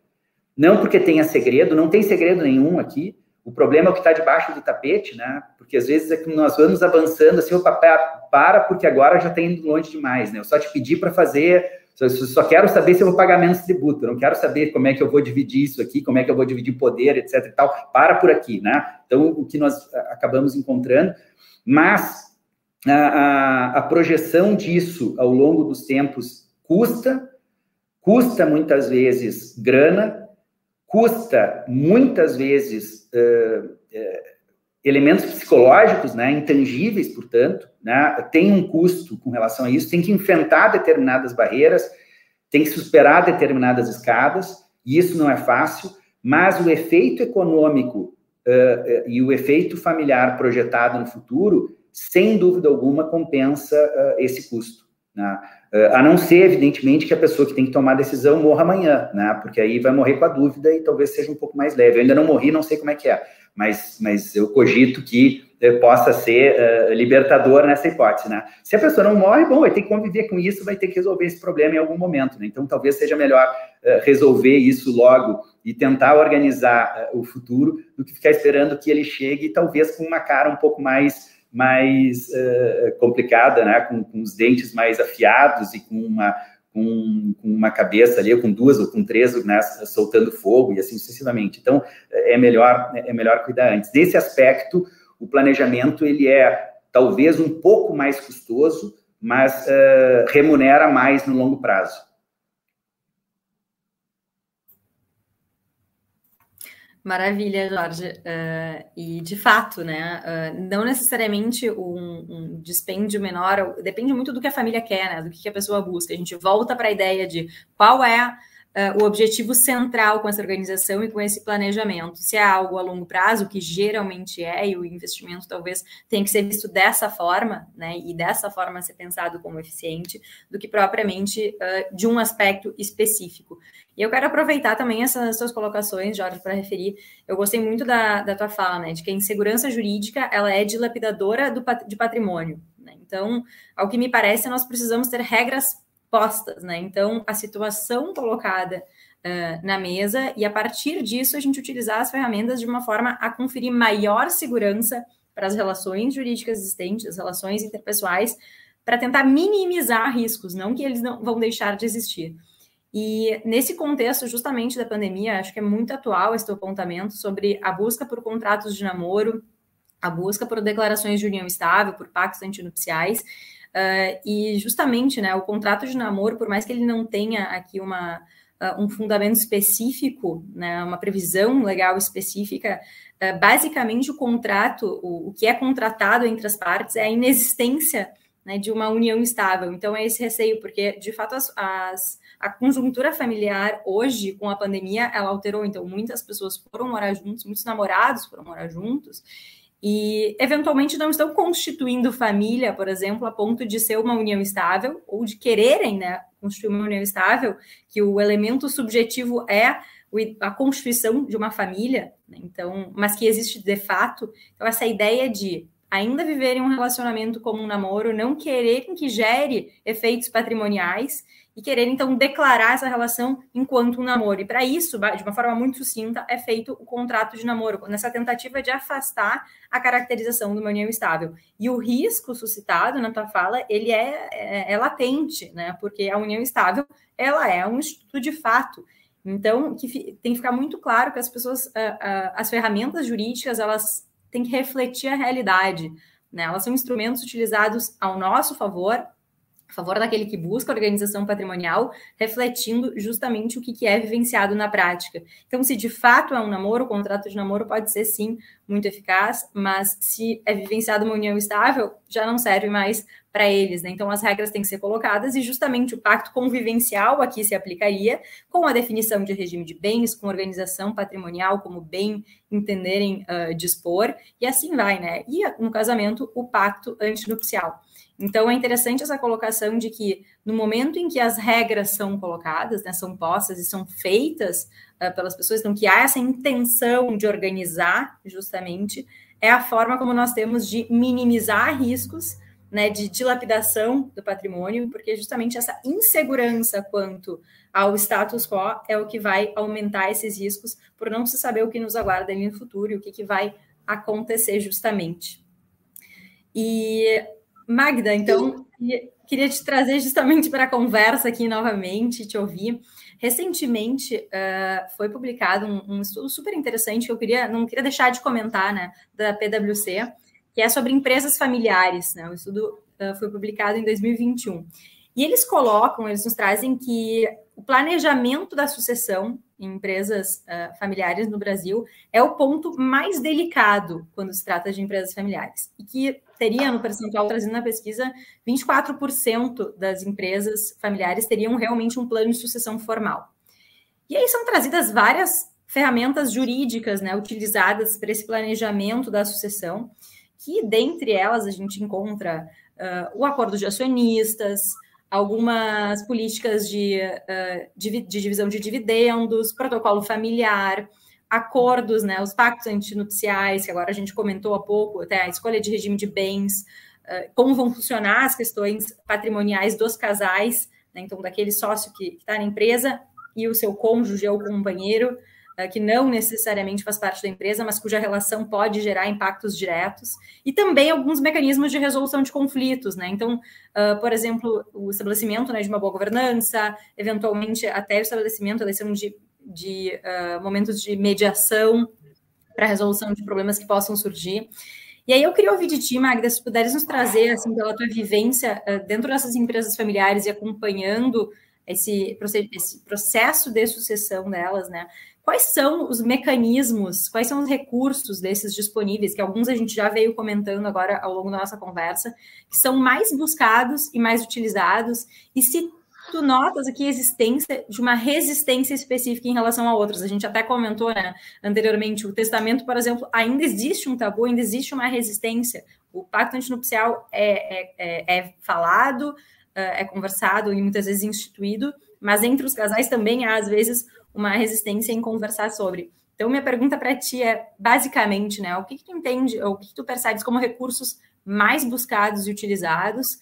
não porque tenha segredo, não tem segredo nenhum aqui, o problema é o que está debaixo do tapete, né? Porque às vezes é que nós vamos avançando assim, opa, para, porque agora já está indo longe demais, né? Eu só te pedi para fazer só, só, quero saber se eu vou pagar menos tributo, eu não quero saber como é que eu vou dividir isso aqui, como é que eu vou dividir poder, etc e tal. Para por aqui, né? Então, o que nós acabamos encontrando, mas a, a, a projeção disso ao longo dos tempos custa, custa muitas vezes grana, custa muitas vezes uh, uh, elementos psicológicos, né, intangíveis, portanto, né, tem um custo com relação a isso, tem que enfrentar determinadas barreiras, tem que superar determinadas escadas, e isso não é fácil, mas o efeito econômico uh, uh, e o efeito familiar projetado no futuro, sem dúvida alguma, compensa uh, esse custo. Né? a não ser, evidentemente, que a pessoa que tem que tomar a decisão morra amanhã, né? porque aí vai morrer com a dúvida e talvez seja um pouco mais leve. Eu ainda não morri, não sei como é que é mas, mas eu cogito que eh, possa ser uh, libertador nessa hipótese, né? Se a pessoa não morre, bom, vai ter que conviver com isso, vai ter que resolver esse problema em algum momento, né? Então, talvez seja melhor uh, resolver isso logo e tentar organizar uh, o futuro do que ficar esperando que ele chegue, talvez com uma cara um pouco mais mais complicada, né? Com, com os dentes mais afiados e com uma com, com, uma cabeça ali, com duas ou com três, né, soltando fogo e assim sucessivamente. Então, é melhor, é melhor cuidar antes. Nesse aspecto, o planejamento, ele é talvez um pouco mais custoso, mas uh, remunera mais no longo prazo. Maravilha, Jorge. Uh, e de fato, né? Uh, não necessariamente um, um, dispêndio menor, depende muito do que a família quer, né? Do que a pessoa busca. A gente volta para a ideia de qual é uh, o objetivo central com essa organização e com esse planejamento. Se é algo a longo prazo, que geralmente é, e o investimento talvez tenha que ser visto dessa forma, né, e dessa forma ser pensado como eficiente, do que propriamente uh, de um aspecto específico. E eu quero aproveitar também essas suas colocações, Jorge, para referir. Eu gostei muito da, da tua fala, né, de que a insegurança jurídica ela é dilapidadora do, de patrimônio. Né? Então, ao que me parece, nós precisamos ter regras postas, né? Então, a situação colocada uh, na mesa e a partir disso a gente utilizar as ferramentas de uma forma a conferir maior segurança para as relações jurídicas existentes, as relações interpessoais, para tentar minimizar riscos, não que eles não vão deixar de existir. E nesse contexto, justamente da pandemia, acho que é muito atual esse apontamento sobre a busca por contratos de namoro, a busca por declarações de união estável, por pactos antinupciais, Uh, e justamente, né, o contrato de namoro, por mais que ele não tenha aqui uma, uh, um fundamento específico, né, uma previsão legal específica, uh, basicamente o contrato, o, o, que é contratado entre as partes é a inexistência né, de uma união estável. Então é esse receio, porque de fato as, as, a conjuntura familiar hoje, com a pandemia, ela alterou. Então muitas pessoas foram morar juntos, muitos namorados foram morar juntos, e eventualmente não estão constituindo família, por exemplo, a ponto de ser uma união estável ou de quererem, né, constituir uma união estável, que o elemento subjetivo é a constituição de uma família, né, então, mas que existe de fato. Então essa ideia de ainda viverem um relacionamento como um namoro, não quererem que gere efeitos patrimoniais e querer então declarar essa relação enquanto um namoro. E para isso, de uma forma muito sucinta, é feito o contrato de namoro, nessa tentativa de afastar a caracterização de uma união estável. E o risco suscitado na tua fala, ele é, é, é latente, né? Porque a união estável, ela é um instituto de fato. Então, que tem que ficar muito claro que as pessoas, as ferramentas jurídicas, elas têm que refletir a realidade. Né? Elas são instrumentos utilizados ao nosso favor favor daquele que busca organização patrimonial, refletindo justamente o que é vivenciado na prática. Então, se de fato é um namoro, o contrato de namoro pode ser sim muito eficaz, mas se é vivenciado uma união estável, já não serve mais para eles. Né? Então, as regras têm que ser colocadas e justamente o pacto convivencial aqui se aplicaria com a definição de regime de bens, com organização patrimonial, como bem entenderem uh, dispor, e assim vai, né? E no casamento, o pacto antinupcial. Então, é interessante essa colocação de que, no momento em que as regras são colocadas, né, são postas e são feitas uh, pelas pessoas, então, que há essa intenção de organizar, justamente, é a forma como nós temos de minimizar riscos né, de dilapidação do patrimônio, porque justamente essa insegurança quanto ao status quo é o que vai aumentar esses riscos, por não se saber o que nos aguarda no futuro e o que, que vai acontecer justamente. E Magda, então, queria te trazer justamente para a conversa aqui novamente, te ouvir. Recentemente uh, foi publicado um, um, estudo super interessante que eu queria, não queria deixar de comentar, né, da PwC, que é sobre empresas familiares. Né? O estudo uh, foi publicado em 2021. E eles colocam, eles nos trazem que o planejamento da sucessão em empresas uh, familiares no Brasil é o ponto mais delicado quando se trata de empresas familiares. E que teria, no percentual trazendo na pesquisa, 24% das empresas familiares teriam realmente um plano de sucessão formal. E aí são trazidas várias ferramentas jurídicas né, utilizadas para esse planejamento da sucessão, que dentre elas a gente encontra uh, o acordo de acionistas, algumas políticas de, uh, de, de, divisão de dividendos, protocolo familiar, acordos, né, os pactos antinupciais, que agora a gente comentou há pouco, até a escolha de regime de bens, uh, como vão funcionar as questões patrimoniais dos casais, né, então daquele sócio que está na empresa e o seu cônjuge ou companheiro, uh, que não necessariamente faz parte da empresa, mas cuja relação pode gerar impactos diretos, e também alguns mecanismos de resolução de conflitos, né? Então, uh, por exemplo, o estabelecimento né, de uma boa governança, eventualmente até o estabelecimento, a eleição de, de uh, momentos de mediação para resolução de problemas que possam surgir. E aí eu queria ouvir de ti, Magda, se puderes nos trazer, assim, pela tua vivência dentro dessas empresas familiares e acompanhando esse, esse processo de sucessão delas, né? Quais são os mecanismos, quais são os recursos desses disponíveis, que alguns a gente já veio comentando agora ao longo da nossa conversa, que são mais buscados e mais utilizados, e se tu notas aqui a existência de uma resistência específica em relação a outros. A gente até comentou né, anteriormente, o testamento, por exemplo, ainda existe um tabu, ainda existe uma resistência. O pacto antinupcial é, é, é, é falado, é, é conversado e muitas vezes instituído, mas entre os casais também há, às vezes, uma resistência em conversar sobre. Então, minha pergunta para ti é, basicamente, né, o que, que tu entende, o que, que, tu percebes como recursos mais buscados e utilizados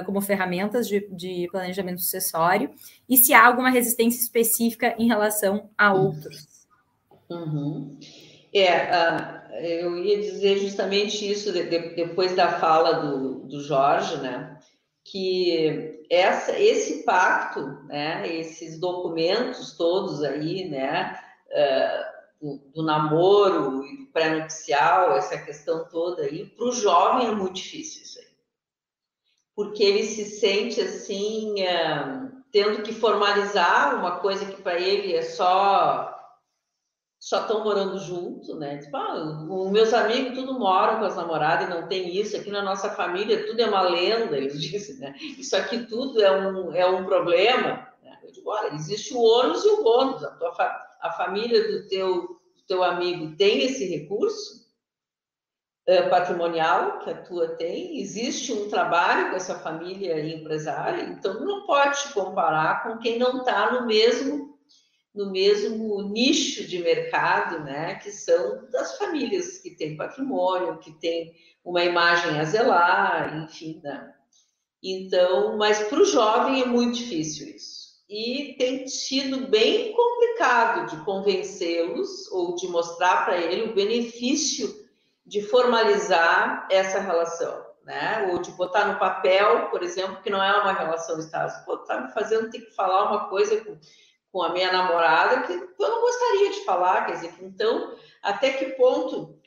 uh, como ferramentas de, de, planejamento sucessório, e se há alguma resistência específica em relação a outros? Uhum. É, uh, eu ia dizer justamente isso de, de, depois da fala do, do Jorge, né, que essa, esse pacto, né, esses documentos todos aí, né, uh, do, do, namoro e do pré-nupcial, essa questão toda aí, para o jovem é muito difícil isso aí. Porque ele se sente assim, uh, tendo que formalizar uma coisa que para ele é só só estão morando junto, né? Tipo, ah, os meus amigos tudo moram com as namoradas e não tem isso. Aqui na nossa família tudo é uma lenda, eles dizem, né? Isso aqui tudo é um, é um problema. Né? Eu digo, olha, existe o ônus e o bônus. A, tua fa a família do teu, do teu amigo tem esse recurso é, patrimonial que a tua tem. Existe um trabalho com essa família empresária. Então, não pode te comparar com quem não está no mesmo no mesmo nicho de mercado, né, que são das famílias que têm patrimônio, que têm uma imagem a zelar, enfim, né? Então, mas para o jovem é muito difícil isso. E tem sido bem complicado de convencê-los ou de mostrar para ele o benefício de formalizar essa relação né? Ou de botar no papel, por exemplo, que não é uma relação estável. Pô, tá me fazendo ter que falar uma coisa com, com a minha namorada que eu não gostaria de falar, quer dizer, então, até que ponto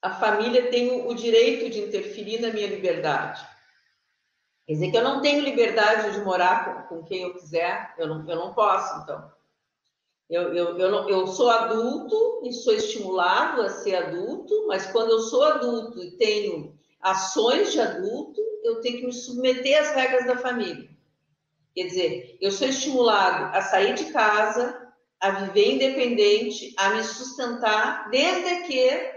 a família tem o, direito de interferir na minha liberdade? Quer dizer que eu não tenho liberdade de morar com, com quem eu quiser, eu não, eu não posso, então. Eu, eu, eu, não, eu sou adulto e sou estimulado a ser adulto, mas quando eu sou adulto e tenho ações de adulto, eu tenho que me submeter às regras da família. Quer dizer, eu sou estimulado a sair de casa, a viver independente, a me sustentar, desde que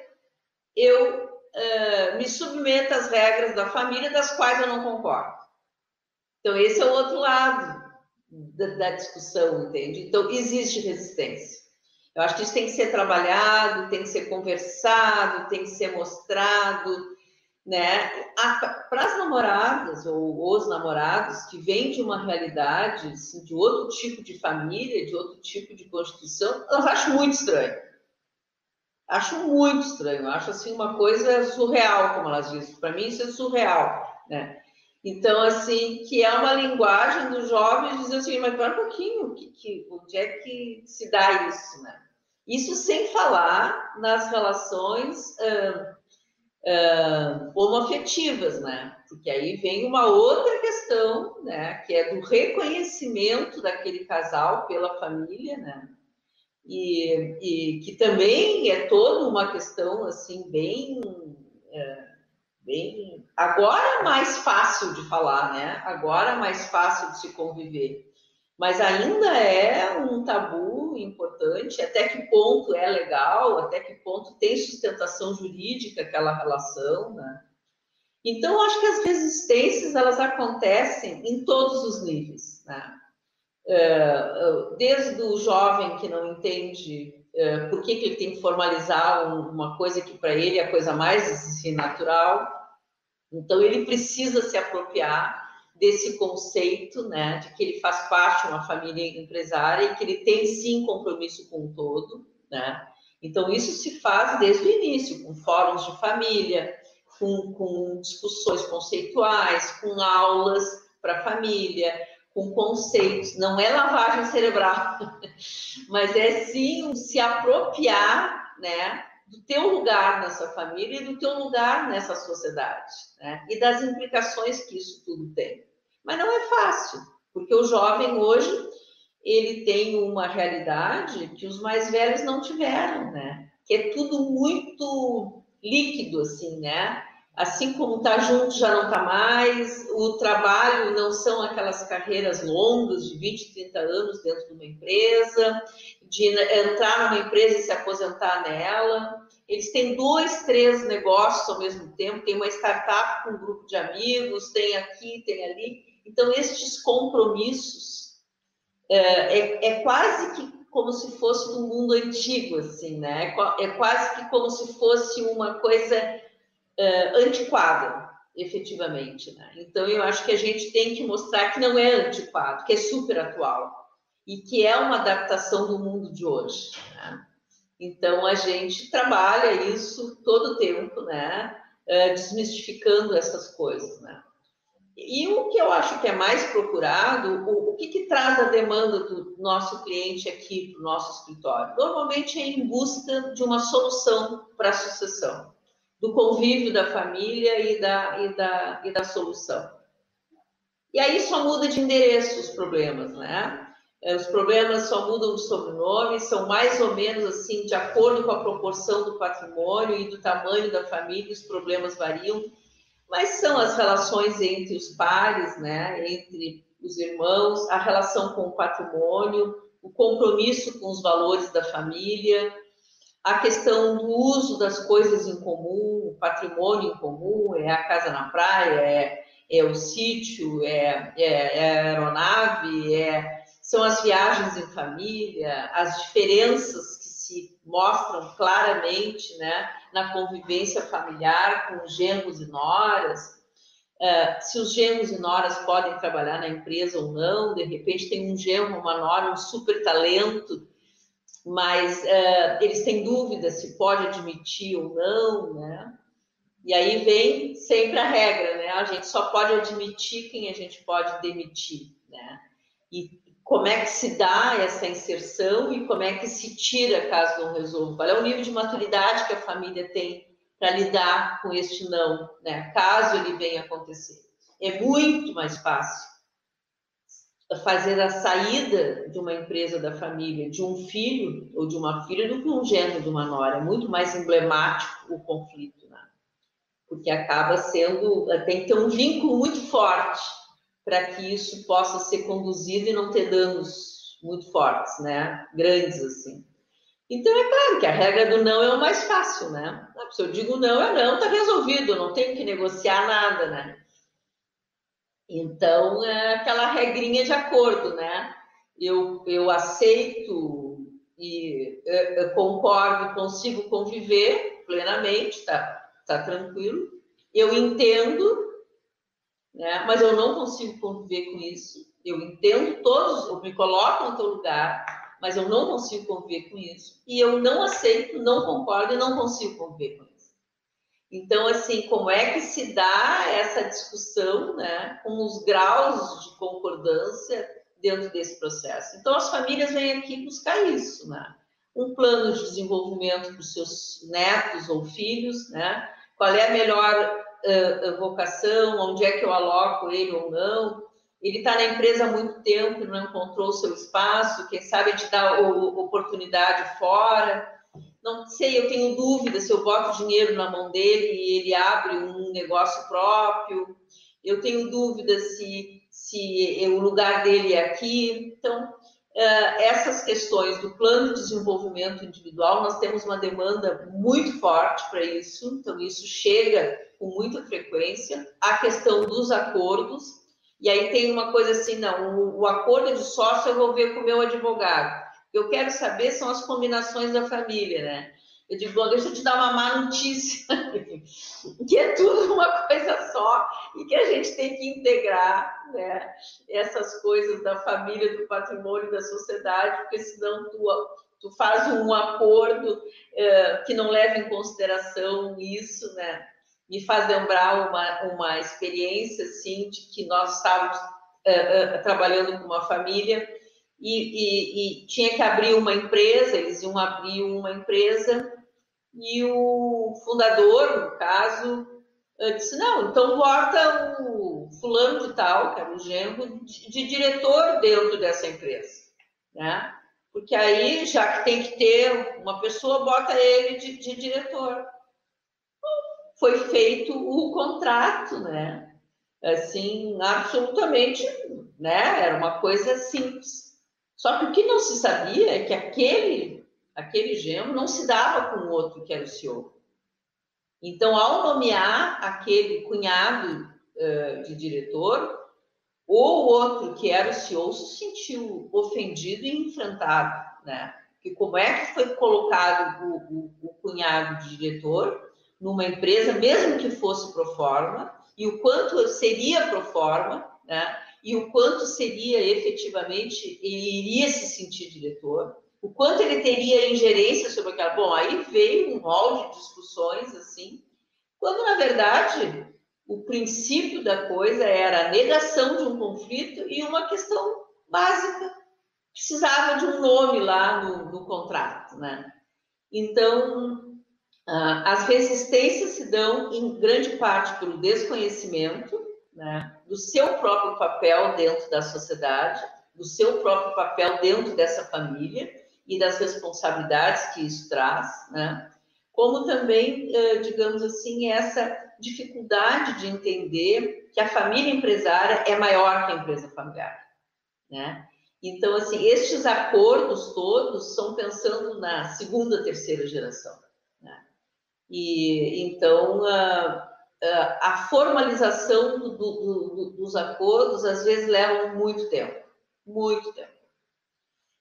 eu uh, me submeta às regras da família, das quais eu não concordo. Então, esse é o outro lado da, da discussão, entende? Então, existe resistência. Eu acho que isso tem que ser trabalhado, tem que ser conversado, tem que ser mostrado, né? Para as namoradas ou os namorados que vêm de uma realidade assim, de outro tipo de família, de outro tipo de constituição, eu acho muito estranho. Acho muito estranho. Acho assim uma coisa surreal, como elas dizem. Para mim isso é surreal, né? Então, assim, que é uma linguagem dos jovens dizer assim, mas para um pouquinho, que, que, onde é que se dá isso, né? Isso sem falar nas relações uh, uh, homoafetivas, né? Porque aí vem uma outra questão, né? Que é do reconhecimento daquele casal pela família, né? E, e que também é toda uma questão, assim, bem... Uh, bem agora é mais fácil de falar, né? Agora é mais fácil de se conviver mas ainda é um tabu importante. Até que ponto é legal, até que ponto tem sustentação jurídica aquela relação, né? Então, acho que as resistências elas acontecem em todos os níveis, né? É, desde o jovem que não entende é, por que, que ele tem que formalizar uma coisa que para ele é a coisa mais assim, natural, então ele precisa se apropriar desse conceito, né, de que ele faz parte de uma família empresária e que ele tem sim compromisso com o todo, né? Então isso se faz desde o início, com fóruns de família, com, com discussões conceituais, com aulas para família, com conceitos. Não é lavagem cerebral, mas é sim se apropriar, né, do teu lugar nessa família e do teu lugar nessa sociedade, né? E das implicações que isso tudo tem. Mas não é fácil, porque o jovem hoje ele tem uma realidade que os mais velhos não tiveram, né? Que é tudo muito líquido, assim, né? Assim como tá junto já não tá mais, o trabalho não são aquelas carreiras longas de 20, 30 anos dentro de uma empresa, de entrar numa empresa e se aposentar nela. Eles têm dois, três negócios ao mesmo tempo, tem uma startup com um grupo de amigos, tem aqui, tem ali. Então, estes compromissos é, é, é, quase que como se fosse um mundo antigo, assim, né? É, é quase que como se fosse uma coisa é, antiquada, efetivamente, né? Então, eu acho que a gente tem que mostrar que não é antiquado, que é super atual e que é uma adaptação do mundo de hoje, né? Então, a gente trabalha isso todo o tempo, né? É, desmistificando essas coisas, né? E o que eu acho que é mais procurado, o, o que, que, traz a demanda do nosso cliente aqui para o nosso escritório? Normalmente é em busca de uma solução para a sucessão, do convívio da família e da, e, da, e da solução. E aí só muda de endereço os problemas, né? É, os problemas só mudam de sobrenome, são mais ou menos assim, de acordo com a proporção do patrimônio e do tamanho da família, os problemas variam mas são as relações entre os pares, né, entre os irmãos, a relação com o patrimônio, o compromisso com os valores da família, a questão do uso das coisas em comum, patrimônio em comum, é a casa na praia, é, é o sítio, é, é, é a aeronave, é, são as viagens em família, as diferenças que se mostram claramente né, na convivência familiar com genros e noras, uh, se os genros e noras podem trabalhar na empresa ou não, de repente tem um genro, uma nora, um super talento, mas uh, eles têm dúvida se pode admitir ou não, né? E aí vem sempre a regra, né? A gente só pode admitir quem a gente pode demitir, né? E como é que se dá essa inserção e como é que se tira caso não resolva? Qual é o nível de maturidade que a família tem para lidar com este não, né? Caso ele venha acontecer. É muito mais fácil fazer a saída de uma empresa da família, de um filho ou de uma filha, do que um gênero de uma nora. É muito mais emblemático o conflito, né? Porque acaba sendo, tem que ter um vínculo muito forte para que isso possa ser conduzido e não ter danos muito fortes, né? Grandes assim. Então é claro que a regra do não é o mais fácil, né? Se eu digo não, é não, tá resolvido, não tem que negociar nada, né? Então, é aquela regrinha de acordo, né? Eu, eu aceito e eu, eu concordo, consigo conviver plenamente, tá, tá tranquilo. Eu entendo, né? Mas eu não consigo conviver com isso. Eu entendo todos, eu me coloco no teu lugar, mas eu não consigo conviver com isso. E eu não aceito, não concordo e não consigo conviver com isso. Então, assim, como é que se dá essa discussão, né, com os graus de concordância dentro desse processo? Então, as famílias vêm aqui buscar isso, né? Um plano de desenvolvimento para os seus netos ou filhos, né? Qual é a melhor uh, vocação, onde é que eu aloco ele ou não? Ele está na empresa há muito tempo, não encontrou o seu espaço, quem sabe te dá oportunidade fora não sei, eu tenho dúvida se eu boto dinheiro na mão dele e ele abre um negócio próprio. Eu tenho dúvida se, se o lugar dele é aqui. Então, eh, essas questões do plano de desenvolvimento individual, nós temos uma demanda muito forte para isso, então isso chega com muita frequência. A questão dos acordos, e aí tem uma coisa assim, não, o, o acordo de sócio eu vou ver com o meu advogado eu quero saber são as combinações da família, né? Eu digo, bom, deixa eu te dar uma má notícia, que é tudo uma coisa só e que a gente tem que integrar né, essas coisas da família, do patrimônio, da sociedade, porque senão tu, tu faz um acordo é, que não leva em consideração isso, né? Me faz lembrar uma, uma experiência, assim, de que nós estávamos é, é, trabalhando com uma família e, e, e, tinha que abrir uma empresa, eles iam abrir uma empresa, e o fundador, no caso, disse, não, então bota o fulano de tal, que era o genro, de, de diretor dentro dessa empresa, né? Porque aí, já que tem que ter uma pessoa, bota ele de, de diretor. Foi feito o contrato, né? Assim, absolutamente, né? Era uma coisa simples. Só que o que não se sabia é que aquele, aquele genro não se dava com o outro que era o CEO. Então, ao nomear aquele cunhado uh, de diretor, ou o outro que era o CEO se sentiu ofendido e enfrentado, né? Que como é que foi colocado o, o, o cunhado de diretor numa empresa, mesmo que fosse pro forma, e o quanto seria pro forma, né? E o quanto seria efetivamente, ele iria se sentir diretor, o quanto ele teria ingerência sobre aquela. Bom, aí veio um rol de discussões assim, quando na verdade o princípio da coisa era a negação de um conflito e uma questão básica. Precisava de um nome lá no, no contrato, né? Então, as resistências se dão em grande parte pelo desconhecimento, né, do seu próprio papel dentro da sociedade, do seu próprio papel dentro dessa família e das responsabilidades que isso traz, né? como também, digamos assim, essa dificuldade de entender que a família empresária é maior que a empresa familiar, né? Então, assim, estes acordos todos são pensando na segunda, terceira geração, né? E então, uh, a formalização do, do, do, dos acordos às vezes leva muito tempo, muito tempo.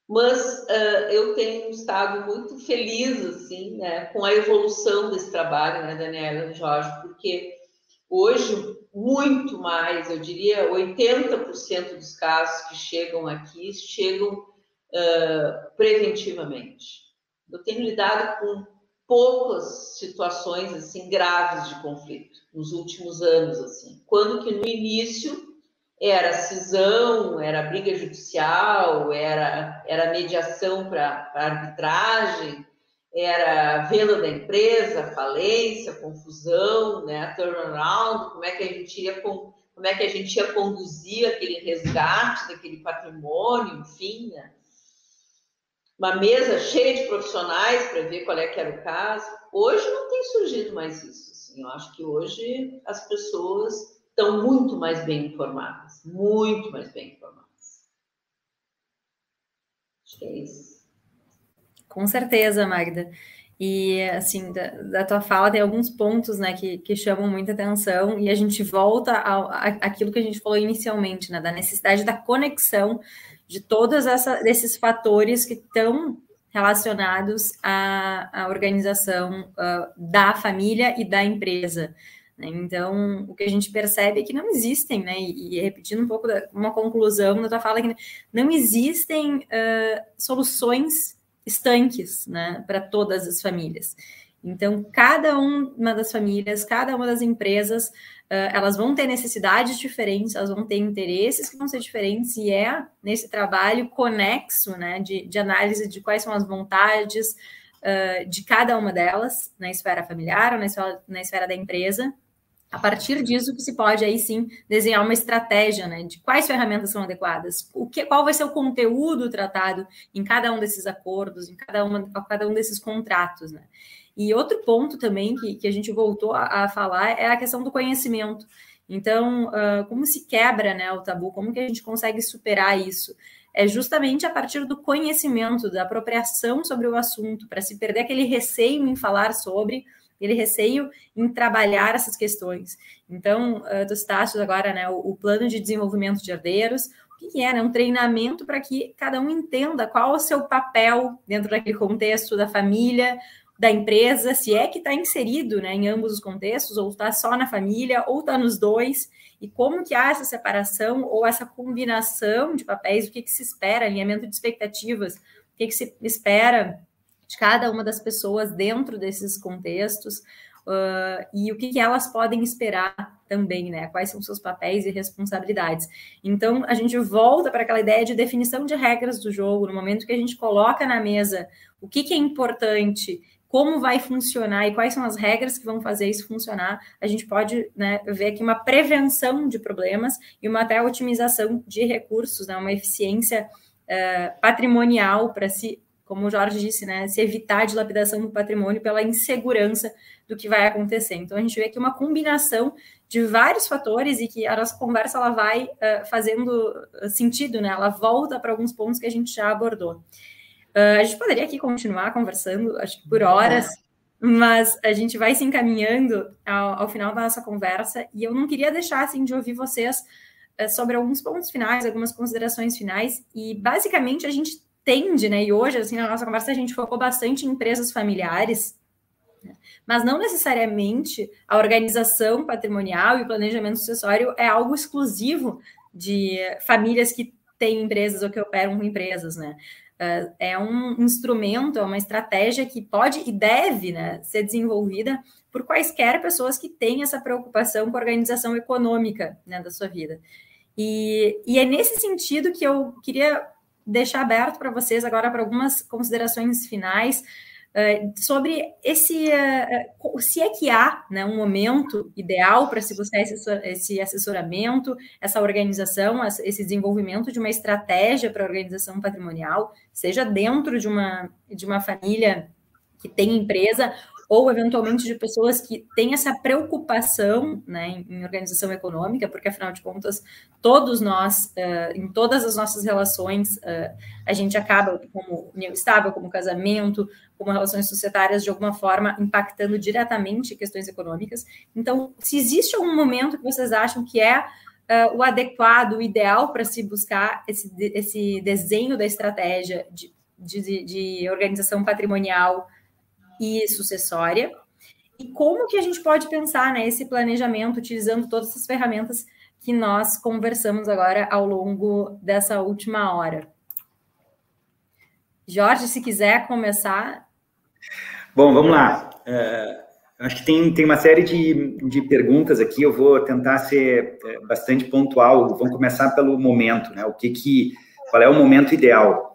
mas uh, eu tenho estado muito feliz assim, né, com a evolução desse trabalho, né, Daniela e Jorge, porque hoje muito mais, eu diria 80% dos casos que chegam aqui chegam uh, preventivamente. Eu tenho lidado com poucas situações assim graves de conflito nos últimos anos assim, quando que no início era cisão, era briga judicial, era, era mediação para arbitragem, era venda da empresa, falência, confusão, né, turnaround, como é que a gente ia como é que a gente ia conduzir aquele resgate daquele patrimônio, enfim, né? Uma mesa cheia de profissionais para ver qual é que era o caso. Hoje não tem surgido mais isso. Assim. Eu acho que hoje as pessoas estão muito mais bem informadas, muito mais bem informadas. Acho que é isso. Com certeza, Magda. E, assim, da, da, tua fala tem alguns pontos, né, que, que chamam muita atenção e a gente volta ao, àquilo que a gente falou inicialmente, né, da necessidade da conexão de todos esses fatores que estão relacionados à, à organização uh, da família e da empresa. Né? Então, o que a gente percebe é que não existem, né? E, e repetindo um pouco da, uma conclusão da tua fala, que não existem uh, soluções estanques, né, para todas as famílias. Então, cada uma das famílias, cada uma das empresas, uh, elas vão ter necessidades diferentes, elas vão ter interesses que vão ser diferentes, e é nesse trabalho conexo, né, de, de análise de quais são as vontades uh, de cada uma delas, na esfera familiar ou na esfera, na esfera da empresa, a partir disso que se pode aí sim desenhar uma estratégia, né, de quais ferramentas são adequadas, o que, qual vai ser o conteúdo tratado em cada um desses acordos, em cada, uma, cada um desses contratos, né. E outro ponto também que, que a gente voltou a, a falar é a questão do conhecimento. Então, uh, como se quebra né, o tabu, como que a gente consegue superar isso? É justamente a partir do conhecimento, da apropriação sobre o assunto, para se perder aquele receio em falar sobre, ele receio em trabalhar essas questões. Então, uh, tu citaste agora né, o, o, plano de desenvolvimento de herdeiros, o que é? Né, um treinamento para que cada um entenda qual é o seu papel dentro daquele contexto da família, da empresa, se é que está inserido né, em ambos os contextos, ou está só na família, ou está nos dois, e como que há essa separação ou essa combinação de papéis, o que, que se espera, alinhamento de expectativas, o que, que se espera de cada uma das pessoas dentro desses contextos uh, e o que, que, elas podem esperar também, né? Quais são seus papéis e responsabilidades. Então, a gente volta para aquela ideia de definição de regras do jogo, no momento que a gente coloca na mesa o que, que é importante como vai funcionar e quais são as regras que vão fazer isso funcionar, a gente pode né, ver aqui uma prevenção de problemas e uma até otimização de recursos, né, uma eficiência uh, patrimonial para se como o Jorge disse, né, se evitar a dilapidação do patrimônio pela insegurança do que vai acontecer. Então, a gente vê aqui uma combinação de vários fatores e que a nossa conversa ela vai uh, fazendo sentido, né? Ela volta para alguns pontos que a gente já abordou. Uh, a gente poderia aqui continuar conversando, acho que por horas, mas a gente vai se encaminhando ao, ao final da nossa conversa e eu não queria deixar assim de ouvir vocês uh, sobre alguns pontos finais, algumas considerações finais e basicamente a gente tende, né? E hoje, assim, na nossa conversa, a gente focou bastante em empresas familiares, né? mas não necessariamente a organização patrimonial e o planejamento sucessório é algo exclusivo de famílias que têm empresas ou que operam com empresas, né? Uh, é um instrumento, é uma estratégia que pode e deve né, ser desenvolvida por quaisquer pessoas que têm essa preocupação com a organização econômica né, da sua vida. E, e é nesse sentido que eu queria deixar aberto para vocês agora para algumas considerações finais sobre esse uh, se é que há né, um momento ideal para se buscar esse, assessoramento, essa organização, esse desenvolvimento de uma estratégia para a organização patrimonial, seja dentro de uma, de uma família que tem empresa ou eventualmente de pessoas que têm essa preocupação né, em organização econômica, porque afinal de contas, todos nós, uh, em todas as nossas relações, uh, a gente acaba como união estável, como casamento, como relações societárias, de alguma forma, impactando diretamente questões econômicas. Então, se existe algum momento que vocês acham que é uh, o adequado, o ideal para se buscar esse, esse desenho da estratégia de, de, de organização patrimonial e sucessória? E como que a gente pode pensar né, esse planejamento utilizando todas essas ferramentas que nós conversamos agora ao longo dessa última hora? Jorge, se quiser começar. Bom, vamos lá. Uh, acho que tem, tem uma série de, de perguntas aqui, eu vou tentar ser é, bastante pontual. Vamos começar pelo momento, né? O que que, qual é o momento ideal?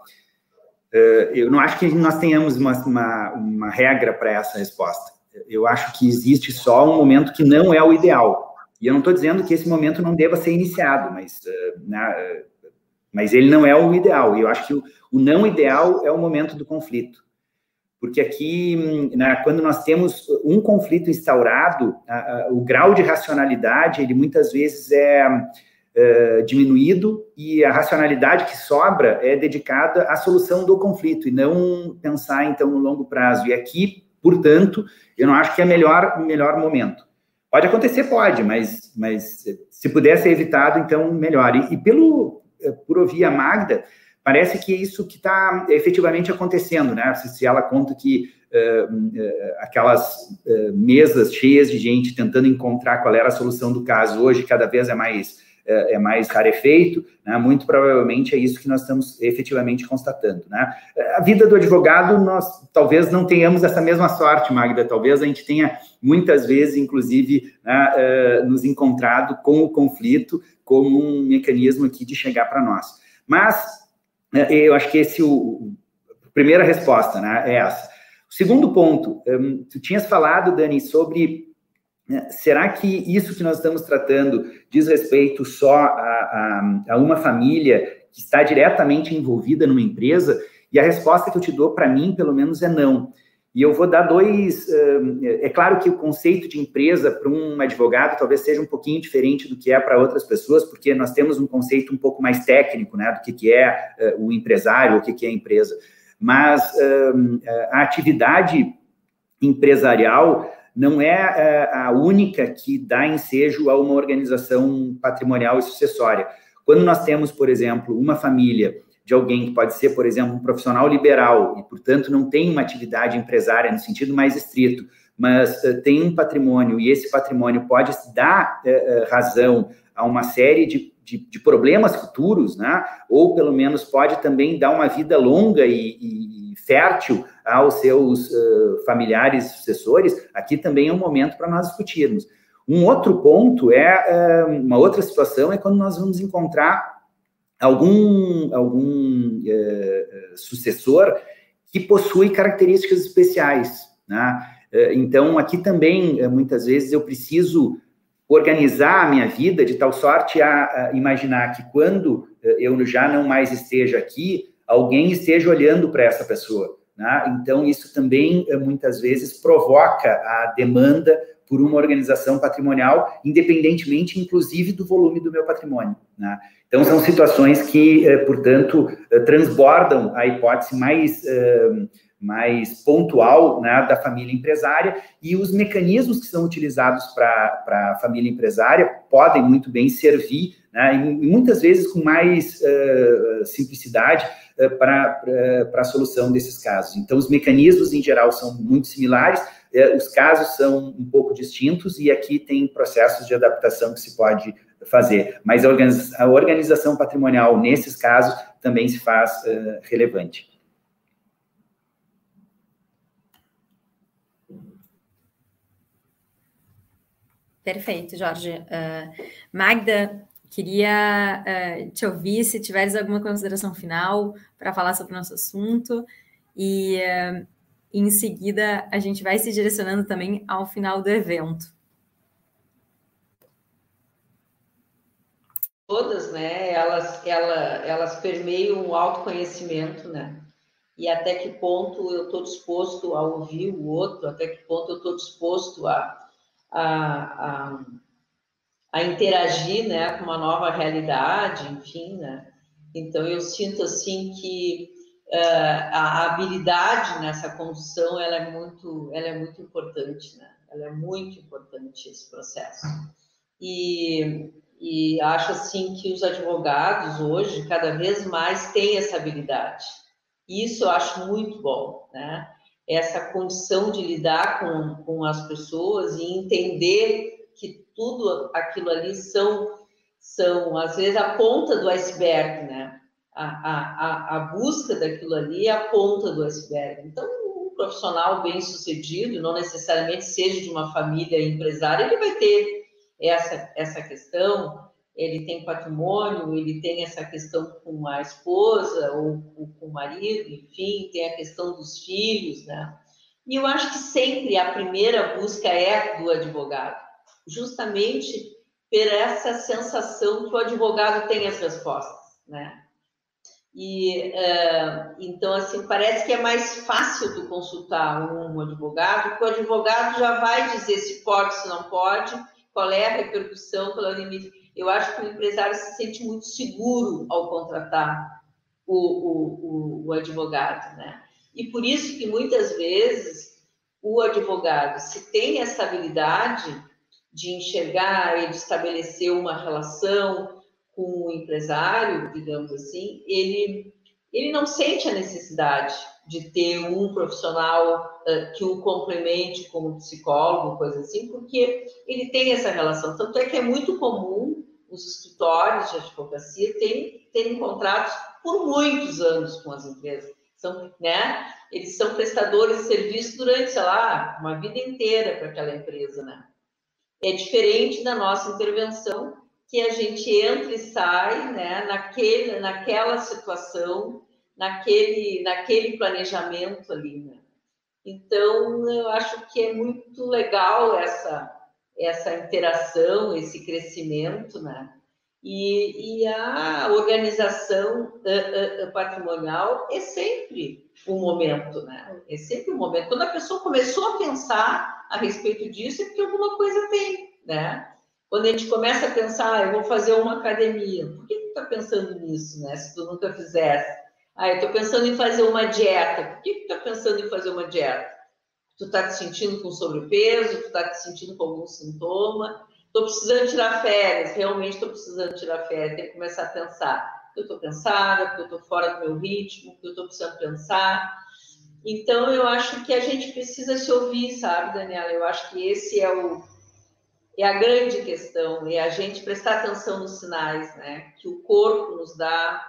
Uh, eu não acho que nós tenhamos uma, uma, uma regra para essa resposta. Eu acho que existe só um momento que não é o ideal. E eu não estou dizendo que esse momento não deva ser iniciado, mas, uh, né, mas ele não é o ideal. E eu acho que o, o não ideal é o momento do conflito. Porque aqui, né, quando nós temos um conflito instaurado, a, a, o grau de racionalidade, ele muitas vezes é, é, diminuído e a racionalidade que sobra é dedicada à solução do conflito e não pensar, então, no longo prazo. E aqui, portanto, eu não acho que é melhor melhor momento. Pode acontecer, pode, mas, mas se puder ser evitado, então, melhor. E, e pelo, eh, por ouvir a Magda, parece que é isso que está efetivamente acontecendo, né? Se, se ela conta que uh, uh, aquelas uh, mesas cheias de gente tentando encontrar qual era a solução do caso hoje cada vez é mais é mais rarefeito, né? muito provavelmente é isso que nós estamos efetivamente constatando. Né? A vida do advogado, nós talvez não tenhamos essa mesma sorte, Magda, talvez a gente tenha muitas vezes, inclusive, né, nos encontrado com o conflito como um mecanismo aqui de chegar para nós. Mas eu acho que esse o, primeira resposta, né, é essa. O segundo ponto, um, tu tinhas falado, Dani, sobre né, será que isso que nós estamos tratando diz respeito só a, a, a uma família que está diretamente envolvida numa empresa? E a resposta que eu te dou, para mim, pelo menos, é não. E eu vou dar dois. É claro que o conceito de empresa para um advogado talvez seja um pouquinho diferente do que é para outras pessoas, porque nós temos um conceito um pouco mais técnico, né, do que, é eh, o empresário, o que, é a empresa. Mas a atividade empresarial não é eh, a única que dá ensejo a uma organização patrimonial e sucessória. Quando nós temos, por exemplo, uma família de alguém que pode ser, por exemplo, um profissional liberal e, portanto, não tem uma atividade empresária no sentido mais estrito, mas uh, tem um patrimônio e esse patrimônio pode dar uh, razão a uma série de, de, de, problemas futuros, né? ou pelo menos pode também dar uma vida longa e, e fértil aos seus uh, familiares sucessores, aqui também é um momento para nós discutirmos. Um outro ponto é, uma outra situação é quando nós vamos encontrar algum, algum é, sucessor que possui características especiais. Né? É, então, aqui também, é, muitas vezes, eu preciso organizar a minha vida de tal sorte a, a imaginar que quando eu já não mais esteja aqui, alguém esteja olhando para essa pessoa. Né? Então, isso também, muitas vezes, provoca a demanda por uma organização patrimonial, independentemente, inclusive, do volume do meu patrimônio. Né? Então, são situações que, eh, portanto, eh, transbordam a hipótese mais, eh, mais pontual né, da família empresária e os mecanismos que são utilizados para a família empresária podem muito bem servir, né, e muitas vezes com mais uh, simplicidade, uh, para a solução desses casos. Então, os mecanismos, em geral, são muito similares, os casos são um pouco distintos, e aqui tem processos de adaptação que se pode fazer. Mas a, organiza a organização patrimonial, nesses casos, também se faz uh, relevante. Perfeito, Jorge. Uh, Magda, queria uh, te ouvir se tiveres alguma consideração final para falar sobre o nosso assunto e uh, em seguida a gente vai se direcionando também ao final do evento. todas, né, elas, ela, elas permeiam o autoconhecimento, né? E até que ponto eu estou disposto a ouvir o outro, até que ponto eu estou disposto a, a, a, a, interagir, né, com uma nova realidade, enfim, né? Então eu sinto assim que a habilidade nessa condução ela é muito, ela é muito importante, né? Ela é muito importante esse processo. E e E acho assim que os advogados hoje cada vez mais têm essa habilidade. Isso eu acho muito bom, né? Essa condição de lidar com, com as pessoas e entender que tudo aquilo ali são, são às vezes, a ponta do iceberg, né? A, a, a busca daquilo ali é a ponta do iceberg. Então, um profissional bem sucedido, não necessariamente seja de uma família empresária, ele vai ter essa, essa questão, ele tem patrimônio, ele tem essa questão com a esposa ou, ou, com o marido, enfim, tem a questão dos filhos, né? E eu acho que sempre a primeira busca é do advogado, justamente por essa sensação que o advogado tem as respostas, né? E uh, então assim parece que é mais fácil tu consultar um advogado, porque o advogado já vai dizer se pode, se não pode, qual é a repercussão pelo limite. Eu acho que o empresário se sente muito seguro ao contratar o, o, o, o advogado, né? E por isso que muitas vezes o advogado, se tem essa habilidade de enxergar e de estabelecer uma relação com o empresário, digamos assim, ele, ele não sente a necessidade de ter um profissional uh, que o complemente como psicólogo, coisa assim, porque ele tem essa relação. Tanto é que é muito comum os escritórios de advocacia terem, terem contratos por muitos anos com as empresas. São, né? Eles são prestadores de serviço durante, sei lá, uma vida inteira para aquela empresa, né? É diferente da nossa intervenção, que a gente entra e sai, né, naquele, naquela situação naquele, naquele planejamento ali, né? Então, eu acho que é muito legal essa, essa interação, esse crescimento, né? E, e a organização uh, uh, patrimonial é sempre um momento, né? É sempre um momento. Quando a pessoa começou a pensar a respeito disso, é porque alguma coisa tem, né? Quando a gente começa a pensar, ah, eu vou fazer uma academia, por que tu está pensando nisso, né? Se tu nunca fizesse? Ah, eu estou pensando em fazer uma dieta. Por que tu está pensando em fazer uma dieta? Tu está te sentindo com sobrepeso? Tu está te sentindo com algum sintoma? Estou precisando tirar férias. Realmente estou precisando tirar férias. Tem que começar a pensar. Eu estou cansada, porque eu estou fora do meu ritmo, porque eu estou precisando pensar. Então, eu acho que a gente precisa se ouvir, sabe, Daniela? Eu acho que esse é o é a grande questão, é a gente prestar atenção nos sinais, né? Que o corpo nos dá,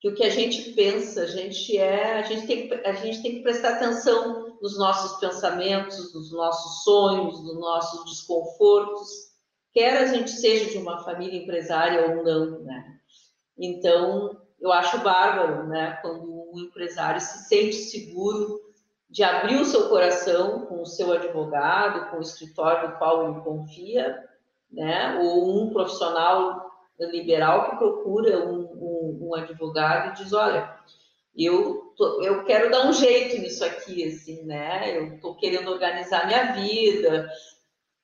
que o que a gente pensa, a gente é, a gente tem, a gente tem que prestar atenção nos nossos pensamentos, nos nossos sonhos, nos nossos desconfortos, quer a gente seja de uma família empresária ou não, né? Então, eu acho bárbaro, né, quando o empresário se sente seguro de abrir o seu coração com o seu advogado, com o escritório do qual ele confia, né, ou um profissional liberal que procura um, um, um advogado e diz, olha, eu, tô, eu quero dar um jeito nisso aqui, assim, né? Eu estou querendo organizar minha vida.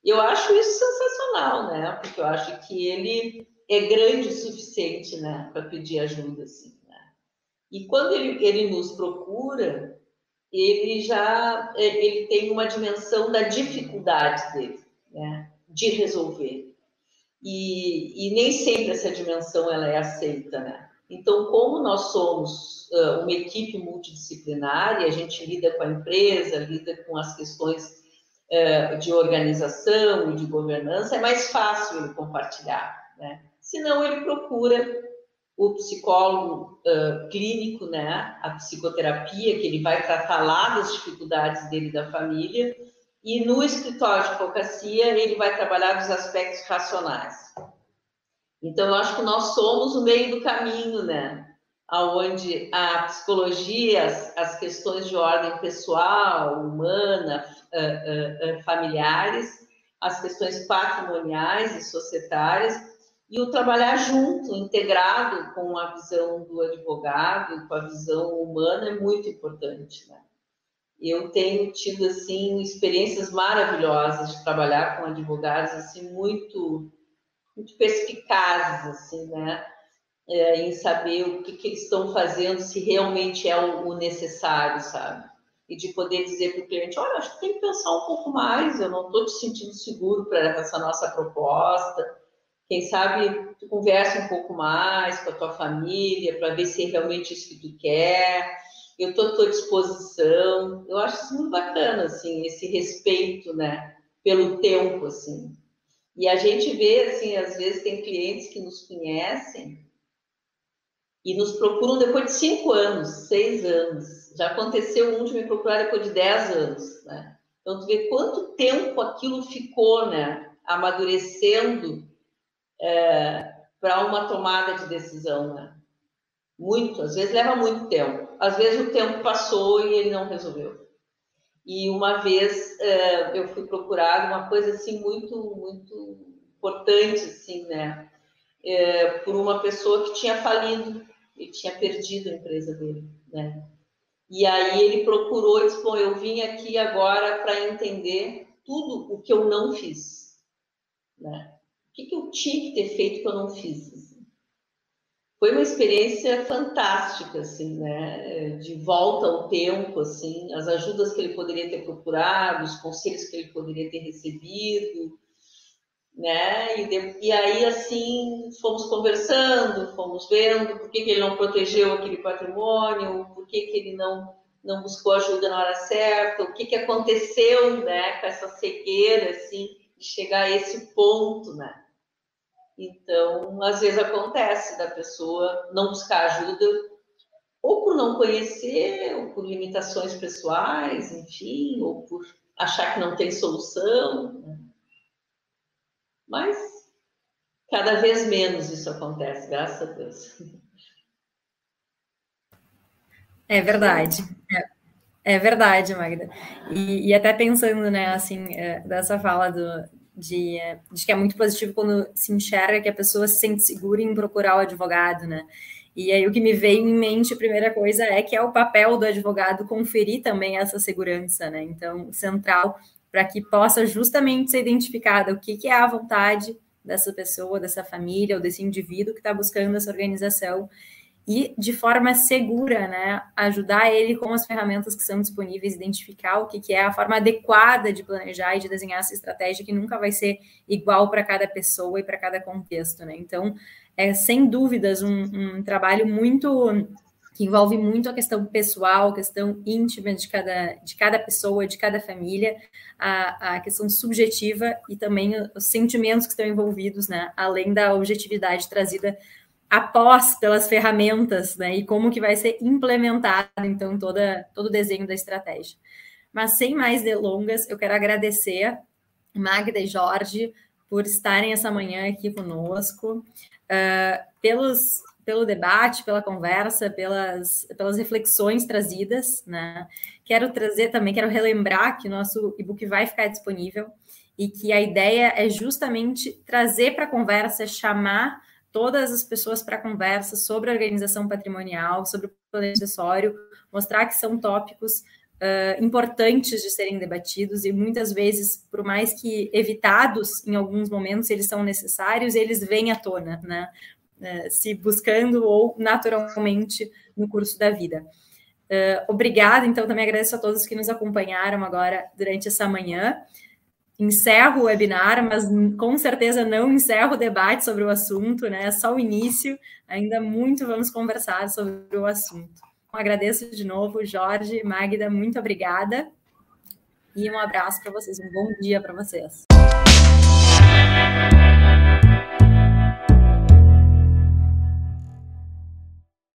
Eu acho isso sensacional, né? Porque eu acho que ele é grande o suficiente, né, para pedir ajuda, assim, né? E quando ele, ele nos procura, ele já é, ele tem uma dimensão da dificuldade dele, né, de resolver e, e nem sempre essa dimensão ela é aceita, né? Então, como nós somos uh, uma equipe multidisciplinar e a gente lida com a empresa, lida com as questões uh, de organização e de governança, é mais fácil ele compartilhar, né? Senão ele procura o psicólogo uh, clínico, né? A psicoterapia, que ele vai tratar lá das dificuldades dele da família, e no escritório de advocacia, ele vai trabalhar dos aspectos racionais. Então, eu acho que nós somos o meio do caminho, né? Onde a psicologia, as, as questões de ordem pessoal, humana, uh, uh, familiares, as questões patrimoniais e societárias, e o trabalhar junto, integrado com a visão do advogado, com a visão humana, é muito importante, né? eu tenho tido assim experiências maravilhosas de trabalhar com advogados assim muito muito perspicazes assim né? É, em saber o que, que, eles estão fazendo se realmente é o, o necessário sabe? E de poder dizer para o cliente olha acho que tem que pensar um pouco mais eu não estou te sentindo seguro para essa nossa proposta Quem sabe tu conversa um pouco mais com a tua família para ver se é realmente isso que tu quer. Eu estou à tua disposição. Eu acho isso muito bacana, assim, esse respeito, né, pelo tempo, assim. E a gente vê, assim, às vezes tem clientes que nos conhecem e nos procuram depois de cinco anos, seis anos. Já aconteceu um de me procurar depois de dez anos, né? Então, tu vê quanto tempo aquilo ficou, né? Amadurecendo é, para uma tomada de decisão, né? Muito, às vezes leva muito tempo. Às vezes o tempo passou e ele não resolveu. E uma vez é, eu fui procurar uma coisa assim muito, muito importante, assim, né? É, por uma pessoa que tinha falido, ele tinha perdido a empresa dele, né? E aí ele procurou e disse: Bom, eu vim aqui agora para entender tudo o que eu não fiz. Né? O que, que eu tinha que ter feito que eu não fiz? Assim. Foi uma experiência fantástica, assim, né? De volta ao tempo, assim, as ajudas que ele poderia ter procurado, os conselhos que ele poderia ter recebido, né? E, de, e aí, assim, fomos conversando, fomos vendo por que, que ele não protegeu aquele patrimônio, por que, que ele não, não buscou ajuda na hora certa, o que, que aconteceu, né, com essa cegueira, assim, de chegar a esse ponto, né? Então, às vezes acontece da pessoa não buscar ajuda, ou por não conhecer, ou por limitações pessoais, enfim, ou por achar que não tem solução? Mas cada vez menos isso acontece, graças a Deus. É verdade. É, é verdade, Magda. E, e, até pensando, né, assim, é, dessa fala do, de, de que é muito positivo quando se enxerga que a pessoa se sente segura em procurar o advogado, né? E aí o que me veio em mente, a primeira coisa, é que é o papel do advogado conferir também essa segurança, né? Então, central para que possa justamente ser identificada o que, que é a vontade dessa pessoa, dessa família ou desse indivíduo que está buscando essa organização e de forma segura, né, ajudar ele com as ferramentas que são disponíveis, identificar o que, que é a forma adequada de planejar e de desenhar essa estratégia que nunca vai ser igual para cada pessoa e para cada contexto, né? Então, é sem dúvidas um, um trabalho muito que envolve muito a questão pessoal, a questão íntima de cada, de cada pessoa, de cada família, a, a questão subjetiva e também os sentimentos que estão envolvidos, né? Além da objetividade trazida após pelas ferramentas, né? E como que vai ser implementado, então, toda, todo o desenho da estratégia. Mas sem mais delongas, eu quero agradecer Magda e Jorge por estarem essa manhã aqui conosco, uh, pelos pelo debate, pela conversa, pelas, pelas reflexões trazidas, né? Quero trazer também, quero relembrar que o nosso e-book vai ficar disponível e que a ideia é justamente trazer para a conversa, chamar todas as pessoas para conversa sobre organização patrimonial, sobre o plano acessório, mostrar que são tópicos uh, importantes de serem debatidos e muitas vezes, por mais que evitados em alguns momentos, eles são necessários, eles vêm à tona, né? né, se buscando ou naturalmente no curso da vida. Uh, obrigada, então também agradeço a todos que nos acompanharam agora durante essa manhã. Encerro o webinar, mas com certeza não encerro o debate sobre o assunto, né? É só o início, ainda muito vamos conversar sobre o assunto. Então, agradeço de novo, Jorge, Magda, muito obrigada. E um abraço para vocês, um bom dia para vocês.